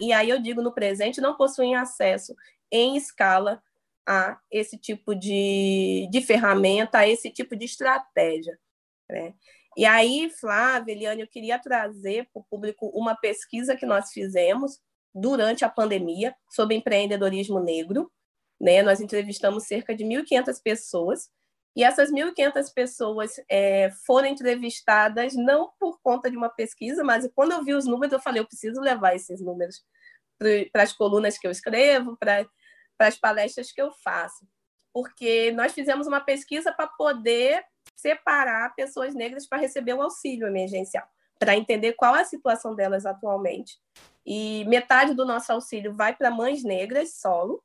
e aí eu digo no presente, não possuem acesso em escala a esse tipo de, de ferramenta, a esse tipo de estratégia. Né? E aí, Flávia, Eliane, eu queria trazer para o público uma pesquisa que nós fizemos durante a pandemia sobre empreendedorismo negro. Né? Nós entrevistamos cerca de 1.500 pessoas e essas 1.500 pessoas é, foram entrevistadas não por conta de uma pesquisa, mas quando eu vi os números, eu falei, eu preciso levar esses números para as colunas que eu escrevo, para as palestras que eu faço. Porque nós fizemos uma pesquisa para poder separar pessoas negras para receber o auxílio emergencial, para entender qual é a situação delas atualmente. E metade do nosso auxílio vai para mães negras solo,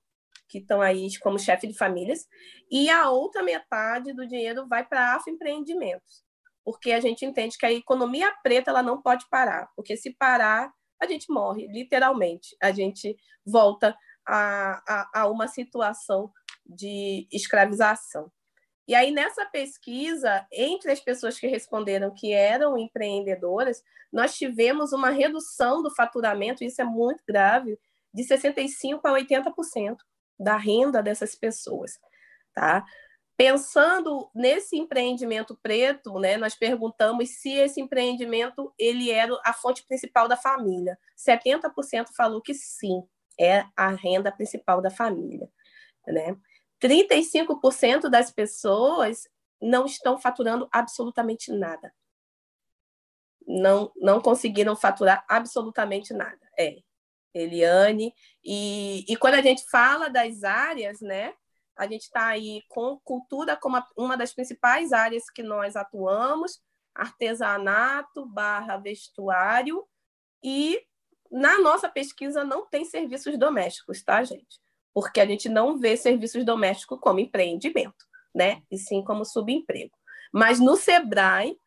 que estão aí como chefe de famílias, e a outra metade do dinheiro vai para afroempreendimentos, porque a gente entende que a economia preta ela não pode parar, porque se parar, a gente morre, literalmente. A gente volta a, a, a uma situação de escravização. E aí, nessa pesquisa, entre as pessoas que responderam que eram empreendedoras, nós tivemos uma redução do faturamento, isso é muito grave, de 65% a 80% da renda dessas pessoas, tá? Pensando nesse empreendimento preto, né, nós perguntamos se esse empreendimento ele era a fonte principal da família. 70% falou que sim, é a renda principal da família, né? 35% das pessoas não estão faturando absolutamente nada. Não, não conseguiram faturar absolutamente nada. É, Eliane. E, e quando a gente fala das áreas, né, a gente está aí com cultura como uma das principais áreas que nós atuamos, artesanato barra vestuário, e na nossa pesquisa não tem serviços domésticos, tá, gente? Porque a gente não vê serviços domésticos como empreendimento, né? E sim como subemprego. Mas no Sebrae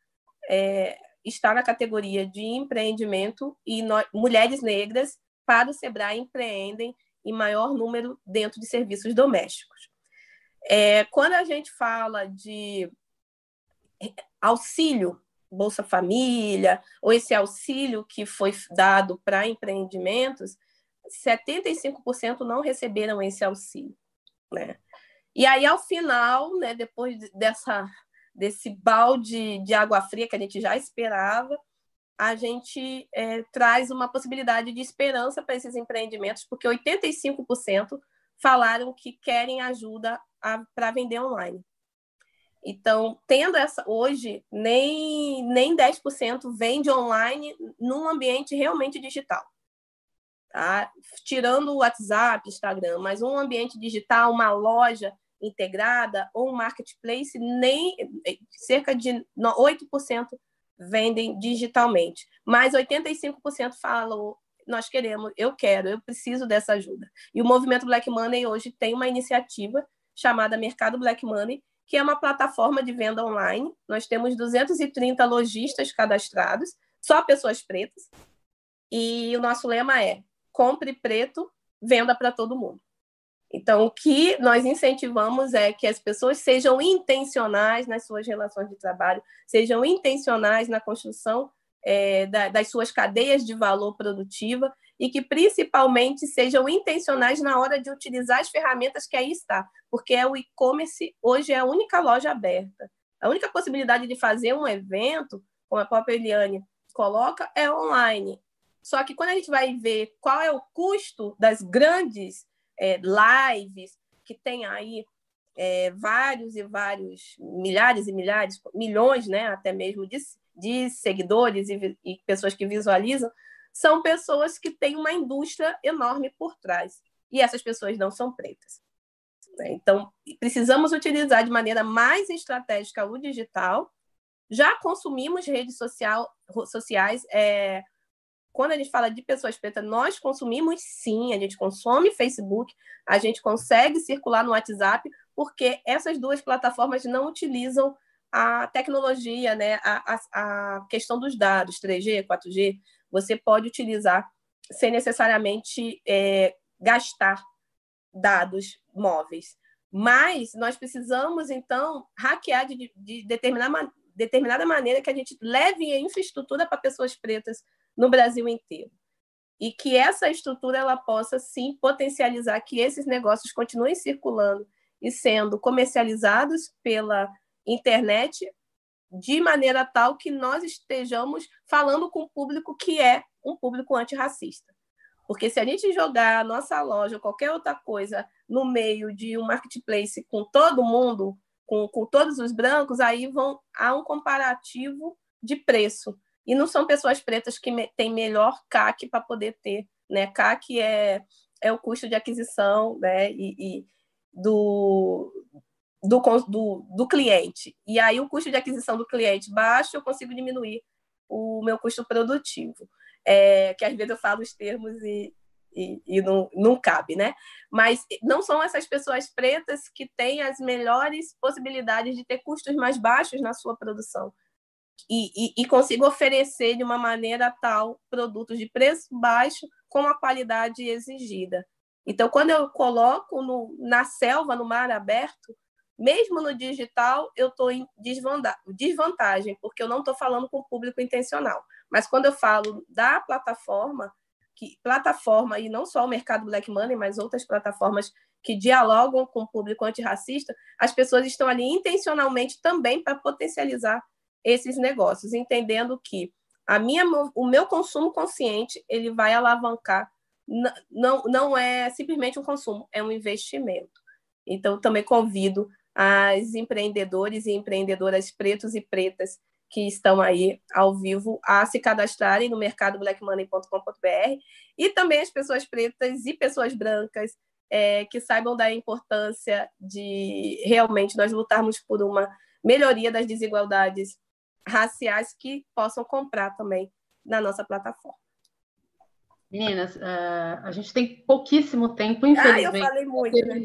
é, está na categoria de empreendimento e mulheres negras para o Sebrae empreendem em maior número dentro de serviços domésticos. É, quando a gente fala de auxílio Bolsa Família, ou esse auxílio que foi dado para empreendimentos, 75% não receberam esse auxílio. Né? E aí, ao final, né, depois dessa, desse balde de água fria que a gente já esperava, a gente é, traz uma possibilidade de esperança para esses empreendimentos, porque 85% falaram que querem ajuda para vender online. Então, tendo essa hoje, nem, nem 10% vende online num ambiente realmente digital. Tá? Tirando o WhatsApp, Instagram, mas um ambiente digital, uma loja integrada ou um marketplace, nem cerca de 8% vendem digitalmente. Mas 85% falam nós queremos, eu quero, eu preciso dessa ajuda. E o movimento Black Money hoje tem uma iniciativa chamada Mercado Black Money, que é uma plataforma de venda online. Nós temos 230 lojistas cadastrados, só pessoas pretas. E o nosso lema é: compre preto, venda para todo mundo. Então, o que nós incentivamos é que as pessoas sejam intencionais nas suas relações de trabalho, sejam intencionais na construção é, da, das suas cadeias de valor produtiva e que principalmente sejam intencionais na hora de utilizar as ferramentas que aí está, porque é o e-commerce hoje é a única loja aberta. A única possibilidade de fazer um evento, como a própria Eliane coloca, é online. Só que quando a gente vai ver qual é o custo das grandes é, lives que tem aí é, vários e vários milhares e milhares, milhões, né, até mesmo de, de seguidores e, e pessoas que visualizam, são pessoas que têm uma indústria enorme por trás. E essas pessoas não são pretas. Então, precisamos utilizar de maneira mais estratégica o digital. Já consumimos redes social, sociais. É, quando a gente fala de pessoas pretas, nós consumimos sim, a gente consome Facebook, a gente consegue circular no WhatsApp, porque essas duas plataformas não utilizam a tecnologia, né? a, a, a questão dos dados, 3G, 4G, você pode utilizar sem necessariamente é, gastar dados móveis. Mas nós precisamos, então, hackear de, de determinada, determinada maneira que a gente leve a infraestrutura para pessoas pretas no Brasil inteiro. E que essa estrutura ela possa, sim, potencializar que esses negócios continuem circulando e sendo comercializados pela internet de maneira tal que nós estejamos falando com o público que é um público antirracista. Porque se a gente jogar a nossa loja ou qualquer outra coisa no meio de um marketplace com todo mundo, com, com todos os brancos, aí vão há um comparativo de preço. E não são pessoas pretas que me, têm melhor CAC para poder ter. Né? CAC é, é o custo de aquisição né? e, e do, do, do, do cliente. E aí o custo de aquisição do cliente baixo, eu consigo diminuir o meu custo produtivo. É, que às vezes eu falo os termos e, e, e, não, não cabe, né? Mas não são essas pessoas pretas que têm as melhores possibilidades de ter custos mais baixos na sua produção. E, e, e consigo oferecer de uma maneira tal produtos de preço baixo com a qualidade exigida. Então, quando eu coloco no, na selva, no mar aberto, mesmo no digital, eu estou em desvantagem, porque eu não estou falando com o público intencional. Mas quando eu falo da plataforma, que plataforma, e não só o mercado Black Money, mas outras plataformas que dialogam com o público antirracista, as pessoas estão ali intencionalmente também para potencializar esses negócios, entendendo que a minha, o meu consumo consciente ele vai alavancar, não, não é simplesmente um consumo, é um investimento. Então, também convido as empreendedores e empreendedoras pretos e pretas que estão aí ao vivo a se cadastrarem no mercado blackmoney.com.br e também as pessoas pretas e pessoas brancas é, que saibam da importância de realmente nós lutarmos por uma melhoria das desigualdades raciais que possam comprar também na nossa plataforma. Meninas, uh, a gente tem pouquíssimo tempo, infelizmente. Ah, eu falei muito. Né?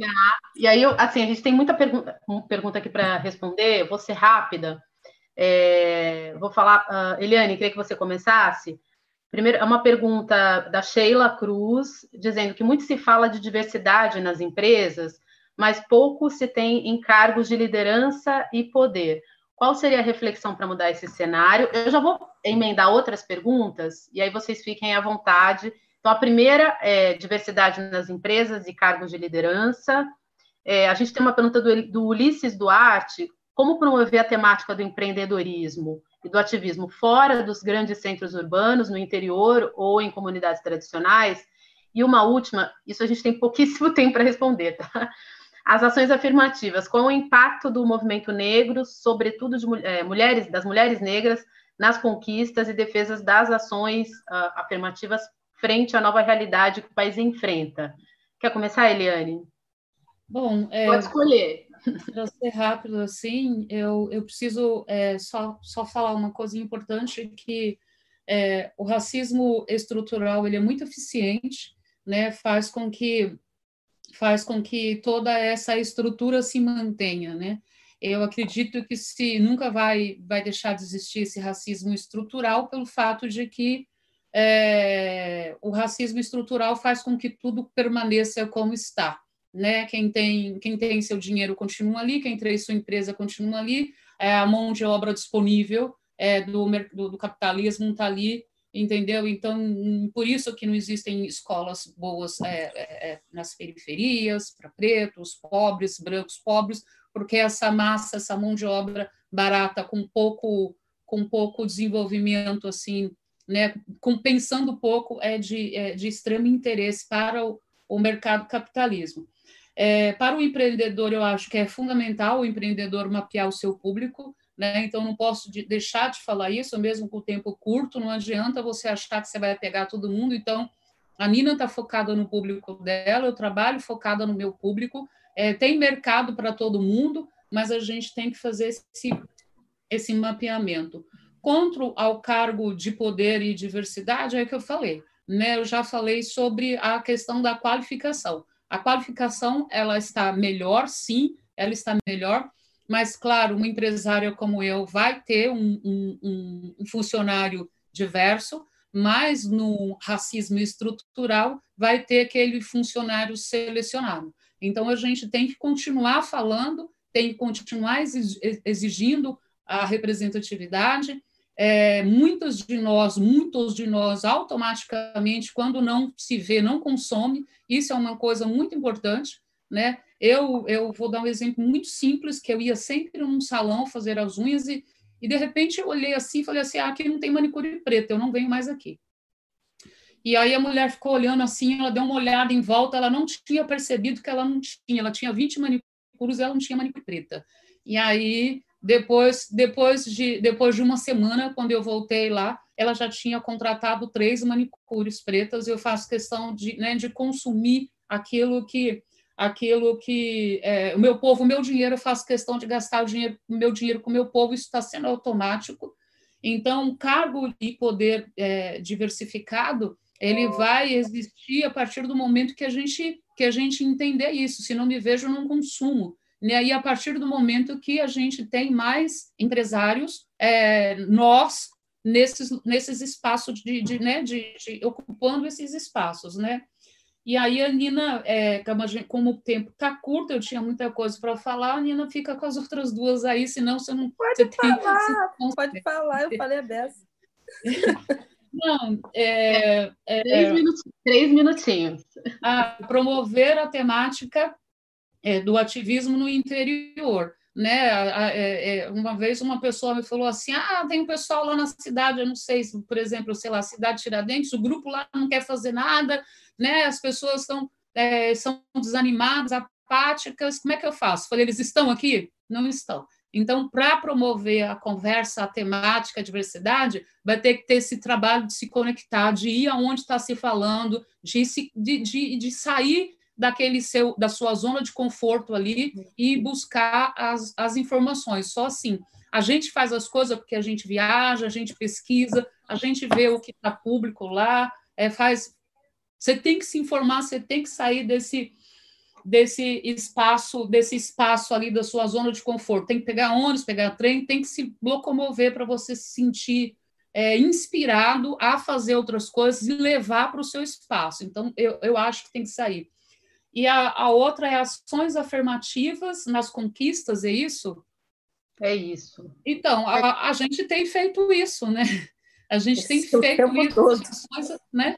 E aí, eu, assim, a gente tem muita pergunta, pergunta aqui para responder, eu vou ser rápida. É, vou falar, uh, Eliane, queria que você começasse. Primeiro, é uma pergunta da Sheila Cruz, dizendo que muito se fala de diversidade nas empresas, mas pouco se tem em cargos de liderança e poder. Qual seria a reflexão para mudar esse cenário? Eu já vou emendar outras perguntas, e aí vocês fiquem à vontade. Então, a primeira é diversidade nas empresas e cargos de liderança. É, a gente tem uma pergunta do, do Ulisses Duarte: como promover a temática do empreendedorismo e do ativismo fora dos grandes centros urbanos, no interior ou em comunidades tradicionais? E uma última, isso a gente tem pouquíssimo [laughs] tempo para responder, tá? As ações afirmativas, qual o impacto do movimento negro, sobretudo de é, mulheres, das mulheres negras, nas conquistas e defesas das ações uh, afirmativas frente à nova realidade que o país enfrenta? Quer começar, Eliane? Bom, é, pode escolher. Para ser rápido assim, eu, eu preciso é, só, só falar uma coisa importante que é, o racismo estrutural ele é muito eficiente, né? Faz com que faz com que toda essa estrutura se mantenha, né? Eu acredito que se nunca vai vai deixar de existir esse racismo estrutural pelo fato de que é, o racismo estrutural faz com que tudo permaneça como está, né? Quem tem quem tem seu dinheiro continua ali, quem tem sua empresa continua ali, é, a mão de obra disponível é, do, do, do capitalismo está ali entendeu? Então, por isso que não existem escolas boas é, é, é nas periferias, para pretos, pobres, brancos, pobres, porque essa massa, essa mão de obra barata, com pouco, com pouco desenvolvimento, assim, né, com, pensando pouco, é de, é de extremo interesse para o, o mercado capitalismo. É, para o empreendedor, eu acho que é fundamental o empreendedor mapear o seu público, né? Então, não posso de, deixar de falar isso, mesmo com o tempo curto, não adianta você achar que você vai pegar todo mundo. Então, a Nina está focada no público dela, eu trabalho focada no meu público. É, tem mercado para todo mundo, mas a gente tem que fazer esse, esse mapeamento. Contra ao cargo de poder e diversidade, é que eu falei. Né? Eu já falei sobre a questão da qualificação. A qualificação ela está melhor, sim, ela está melhor, mas, claro, uma empresária como eu vai ter um, um, um funcionário diverso, mas no racismo estrutural vai ter aquele funcionário selecionado. Então, a gente tem que continuar falando, tem que continuar exigindo a representatividade. É, muitas de nós, muitos de nós, automaticamente, quando não se vê, não consome. Isso é uma coisa muito importante, né? Eu, eu vou dar um exemplo muito simples, que eu ia sempre num salão fazer as unhas e, e de repente eu olhei assim e falei assim, ah, aqui não tem manicure preta, eu não venho mais aqui. E aí a mulher ficou olhando assim, ela deu uma olhada em volta, ela não tinha percebido que ela não tinha, ela tinha 20 manicures e ela não tinha manicure preta. E aí, depois, depois, de, depois de uma semana, quando eu voltei lá, ela já tinha contratado três manicures pretas, e eu faço questão de, né, de consumir aquilo que aquilo que é, o meu povo, o meu dinheiro, eu faço questão de gastar o dinheiro, o meu dinheiro com o meu povo, isso está sendo automático. Então, cargo e poder é, diversificado, ele vai existir a partir do momento que a gente que a gente entender isso. Se não me vejo, não consumo. E aí, a partir do momento que a gente tem mais empresários, é, nós nesses, nesses espaços de, de, né, de, de ocupando esses espaços, né? E aí a Nina, é, como o tempo está curto, eu tinha muita coisa para falar, a Nina fica com as outras duas aí, senão você não. Pode você falar, tem, você pode falar, eu falei a dessa. Não, é, é, três, minutinhos, três minutinhos. A promover a temática é, do ativismo no interior. Né? É, é, uma vez uma pessoa me falou assim: ah, tem um pessoal lá na cidade, eu não sei, por exemplo, sei lá, cidade Tiradentes, o grupo lá não quer fazer nada, né? As pessoas estão é, são desanimadas, apáticas. Como é que eu faço? Falei, eles estão aqui? Não estão. Então, para promover a conversa, a temática, a diversidade, vai ter que ter esse trabalho de se conectar, de ir aonde está se falando, de, se, de, de, de sair daquele seu da sua zona de conforto ali e buscar as, as informações. Só assim. A gente faz as coisas porque a gente viaja, a gente pesquisa, a gente vê o que está público lá, é, faz você tem que se informar, você tem que sair desse desse espaço, desse espaço ali da sua zona de conforto. Tem que pegar ônibus, pegar trem, tem que se locomover para você se sentir é, inspirado a fazer outras coisas e levar para o seu espaço. Então, eu, eu acho que tem que sair. E a, a outra é ações afirmativas nas conquistas, é isso? É isso. Então, a, a gente tem feito isso, né? A gente Esse tem feito isso, ações, né?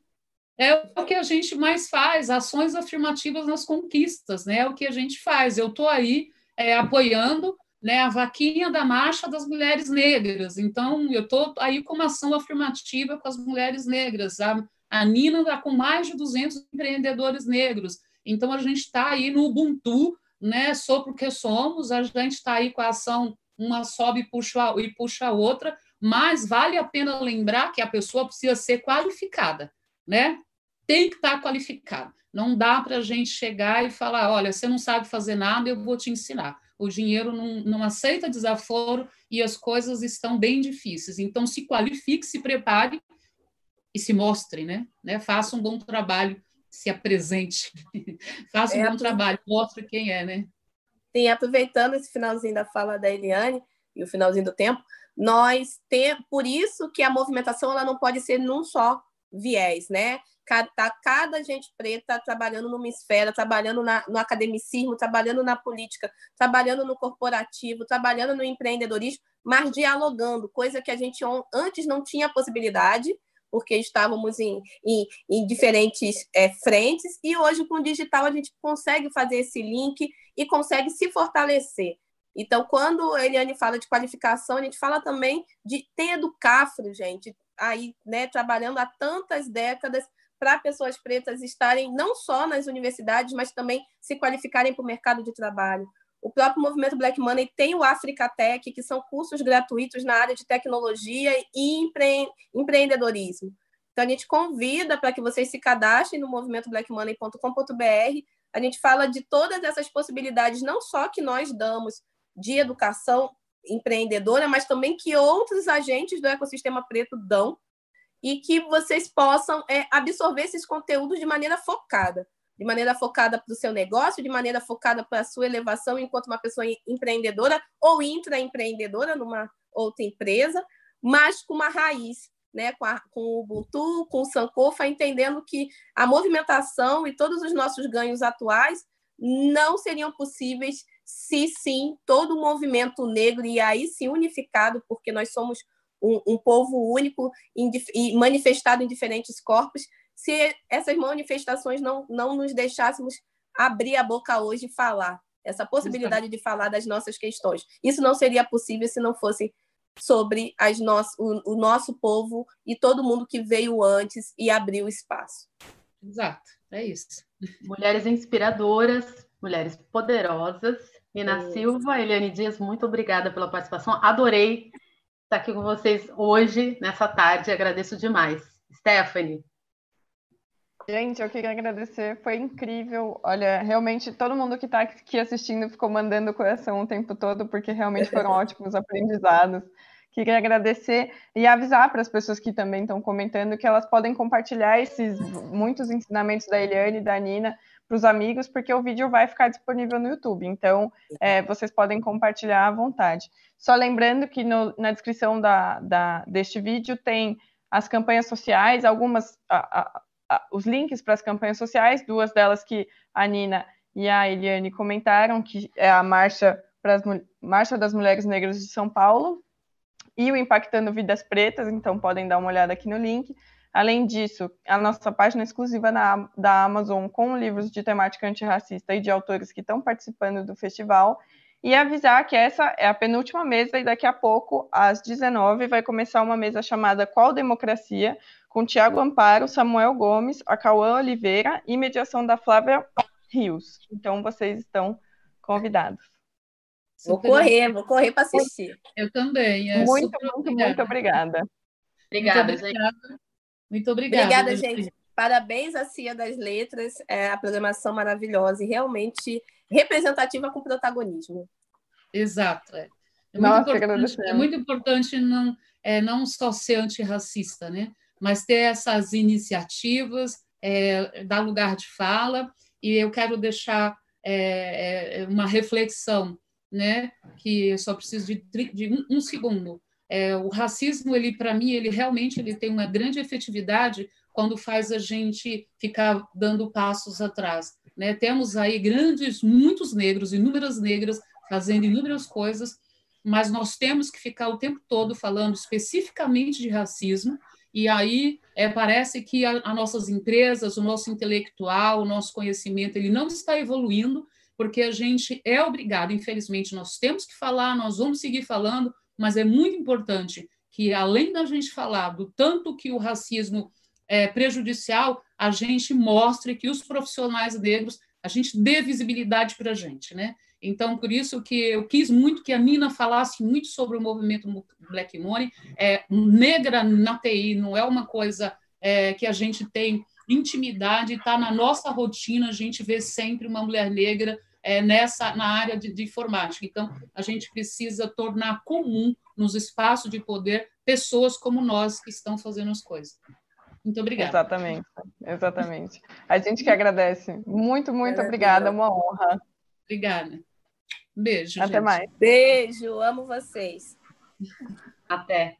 É o que a gente mais faz, ações afirmativas nas conquistas, né? É o que a gente faz. Eu estou aí é, apoiando né, a vaquinha da marcha das mulheres negras. Então, eu estou aí com uma ação afirmativa com as mulheres negras. A, a Nina está com mais de 200 empreendedores negros. Então, a gente está aí no Ubuntu, né, sou porque somos, a gente está aí com a ação, uma sobe e puxa, e puxa a outra, mas vale a pena lembrar que a pessoa precisa ser qualificada, né? Tem que estar tá qualificada. Não dá para a gente chegar e falar, olha, você não sabe fazer nada, eu vou te ensinar o dinheiro não, não aceita desaforo e as coisas estão bem difíceis. Então, se qualifique, se prepare e se mostre, né? né? Faça um bom trabalho, se apresente. [laughs] Faça um é, bom trabalho, mostre quem é, né? Sim, aproveitando esse finalzinho da fala da Eliane e o finalzinho do tempo, nós temos, por isso que a movimentação ela não pode ser num só viés, né? tá cada gente preta trabalhando numa esfera, trabalhando na, no academicismo, trabalhando na política, trabalhando no corporativo, trabalhando no empreendedorismo, mas dialogando, coisa que a gente antes não tinha possibilidade, porque estávamos em, em, em diferentes é, frentes, e hoje com o digital a gente consegue fazer esse link e consegue se fortalecer. Então, quando a Eliane fala de qualificação, a gente fala também de ter educafro, gente, aí, né, trabalhando há tantas décadas para pessoas pretas estarem não só nas universidades, mas também se qualificarem para o mercado de trabalho. O próprio movimento Black Money tem o Africa Tech, que são cursos gratuitos na área de tecnologia e empre... empreendedorismo. Então, a gente convida para que vocês se cadastrem no movimentoblackmoney.com.br. A gente fala de todas essas possibilidades, não só que nós damos de educação empreendedora, mas também que outros agentes do ecossistema preto dão e que vocês possam é, absorver esses conteúdos de maneira focada, de maneira focada para o seu negócio, de maneira focada para a sua elevação enquanto uma pessoa empreendedora ou intraempreendedora numa outra empresa, mas com uma raiz, né, com, a, com o Ubuntu, com o Sankofa, entendendo que a movimentação e todos os nossos ganhos atuais não seriam possíveis se sim todo o movimento negro e aí sim unificado, porque nós somos um, um povo único e manifestado em diferentes corpos, se essas manifestações não, não nos deixássemos abrir a boca hoje e falar, essa possibilidade de falar das nossas questões. Isso não seria possível se não fosse sobre as no o, o nosso povo e todo mundo que veio antes e abriu espaço. Exato, é isso. Mulheres inspiradoras, mulheres poderosas. Nina é Silva, Eliane Dias, muito obrigada pela participação. Adorei estar aqui com vocês hoje, nessa tarde. Agradeço demais. Stephanie. Gente, eu queria agradecer, foi incrível. Olha, realmente todo mundo que está aqui assistindo ficou mandando o coração o tempo todo, porque realmente foram [laughs] ótimos aprendizados. Queria agradecer e avisar para as pessoas que também estão comentando que elas podem compartilhar esses muitos ensinamentos da Eliane e da Nina para os amigos, porque o vídeo vai ficar disponível no YouTube. Então, é, vocês podem compartilhar à vontade. Só lembrando que no, na descrição da, da, deste vídeo tem as campanhas sociais, algumas, a, a, os links para as campanhas sociais, duas delas que a Nina e a Eliane comentaram, que é a Marcha, para as, Marcha das Mulheres Negras de São Paulo e o Impactando Vidas Pretas, então podem dar uma olhada aqui no link. Além disso, a nossa página exclusiva na, da Amazon com livros de temática antirracista e de autores que estão participando do festival. E avisar que essa é a penúltima mesa e daqui a pouco, às 19 vai começar uma mesa chamada Qual Democracia? com Tiago Amparo, Samuel Gomes, a Cauã Oliveira e mediação da Flávia Rios. Então, vocês estão convidados. Vou correr, vou correr para assistir. Eu também. É muito, muito, obrigada. muito obrigada. Obrigada, muito obrigada. Muito obrigada. Obrigada, gente. Parabéns à Cia das Letras, é a programação maravilhosa e realmente representativa com protagonismo. Exato. É, é, Nossa, muito, importante, é muito importante não, é, não só ser antirracista, né? mas ter essas iniciativas, é, dar lugar de fala. E eu quero deixar é, é uma reflexão, né? Que só preciso de, de um, um, segundo. É, o racismo, ele para mim, ele realmente ele tem uma grande efetividade quando faz a gente ficar dando passos atrás. Né? Temos aí grandes, muitos negros, inúmeras negras fazendo inúmeras coisas, mas nós temos que ficar o tempo todo falando especificamente de racismo, e aí é, parece que as nossas empresas, o nosso intelectual, o nosso conhecimento, ele não está evoluindo, porque a gente é obrigado, infelizmente, nós temos que falar, nós vamos seguir falando, mas é muito importante que, além da gente falar do tanto que o racismo é prejudicial, a gente mostre que os profissionais negros, a gente dê visibilidade para a gente, né? Então, por isso que eu quis muito que a Nina falasse muito sobre o movimento Black Money. É, negra na TI não é uma coisa é, que a gente tem intimidade, está na nossa rotina, a gente vê sempre uma mulher negra é, nessa na área de, de, informática. Então, a gente precisa tornar comum nos espaços de poder pessoas como nós que estão fazendo as coisas. Muito obrigada. Exatamente, exatamente. A gente que agradece. Muito, muito obrigada, uma honra. Obrigada. Beijo. Até gente. mais. Beijo, amo vocês. Até.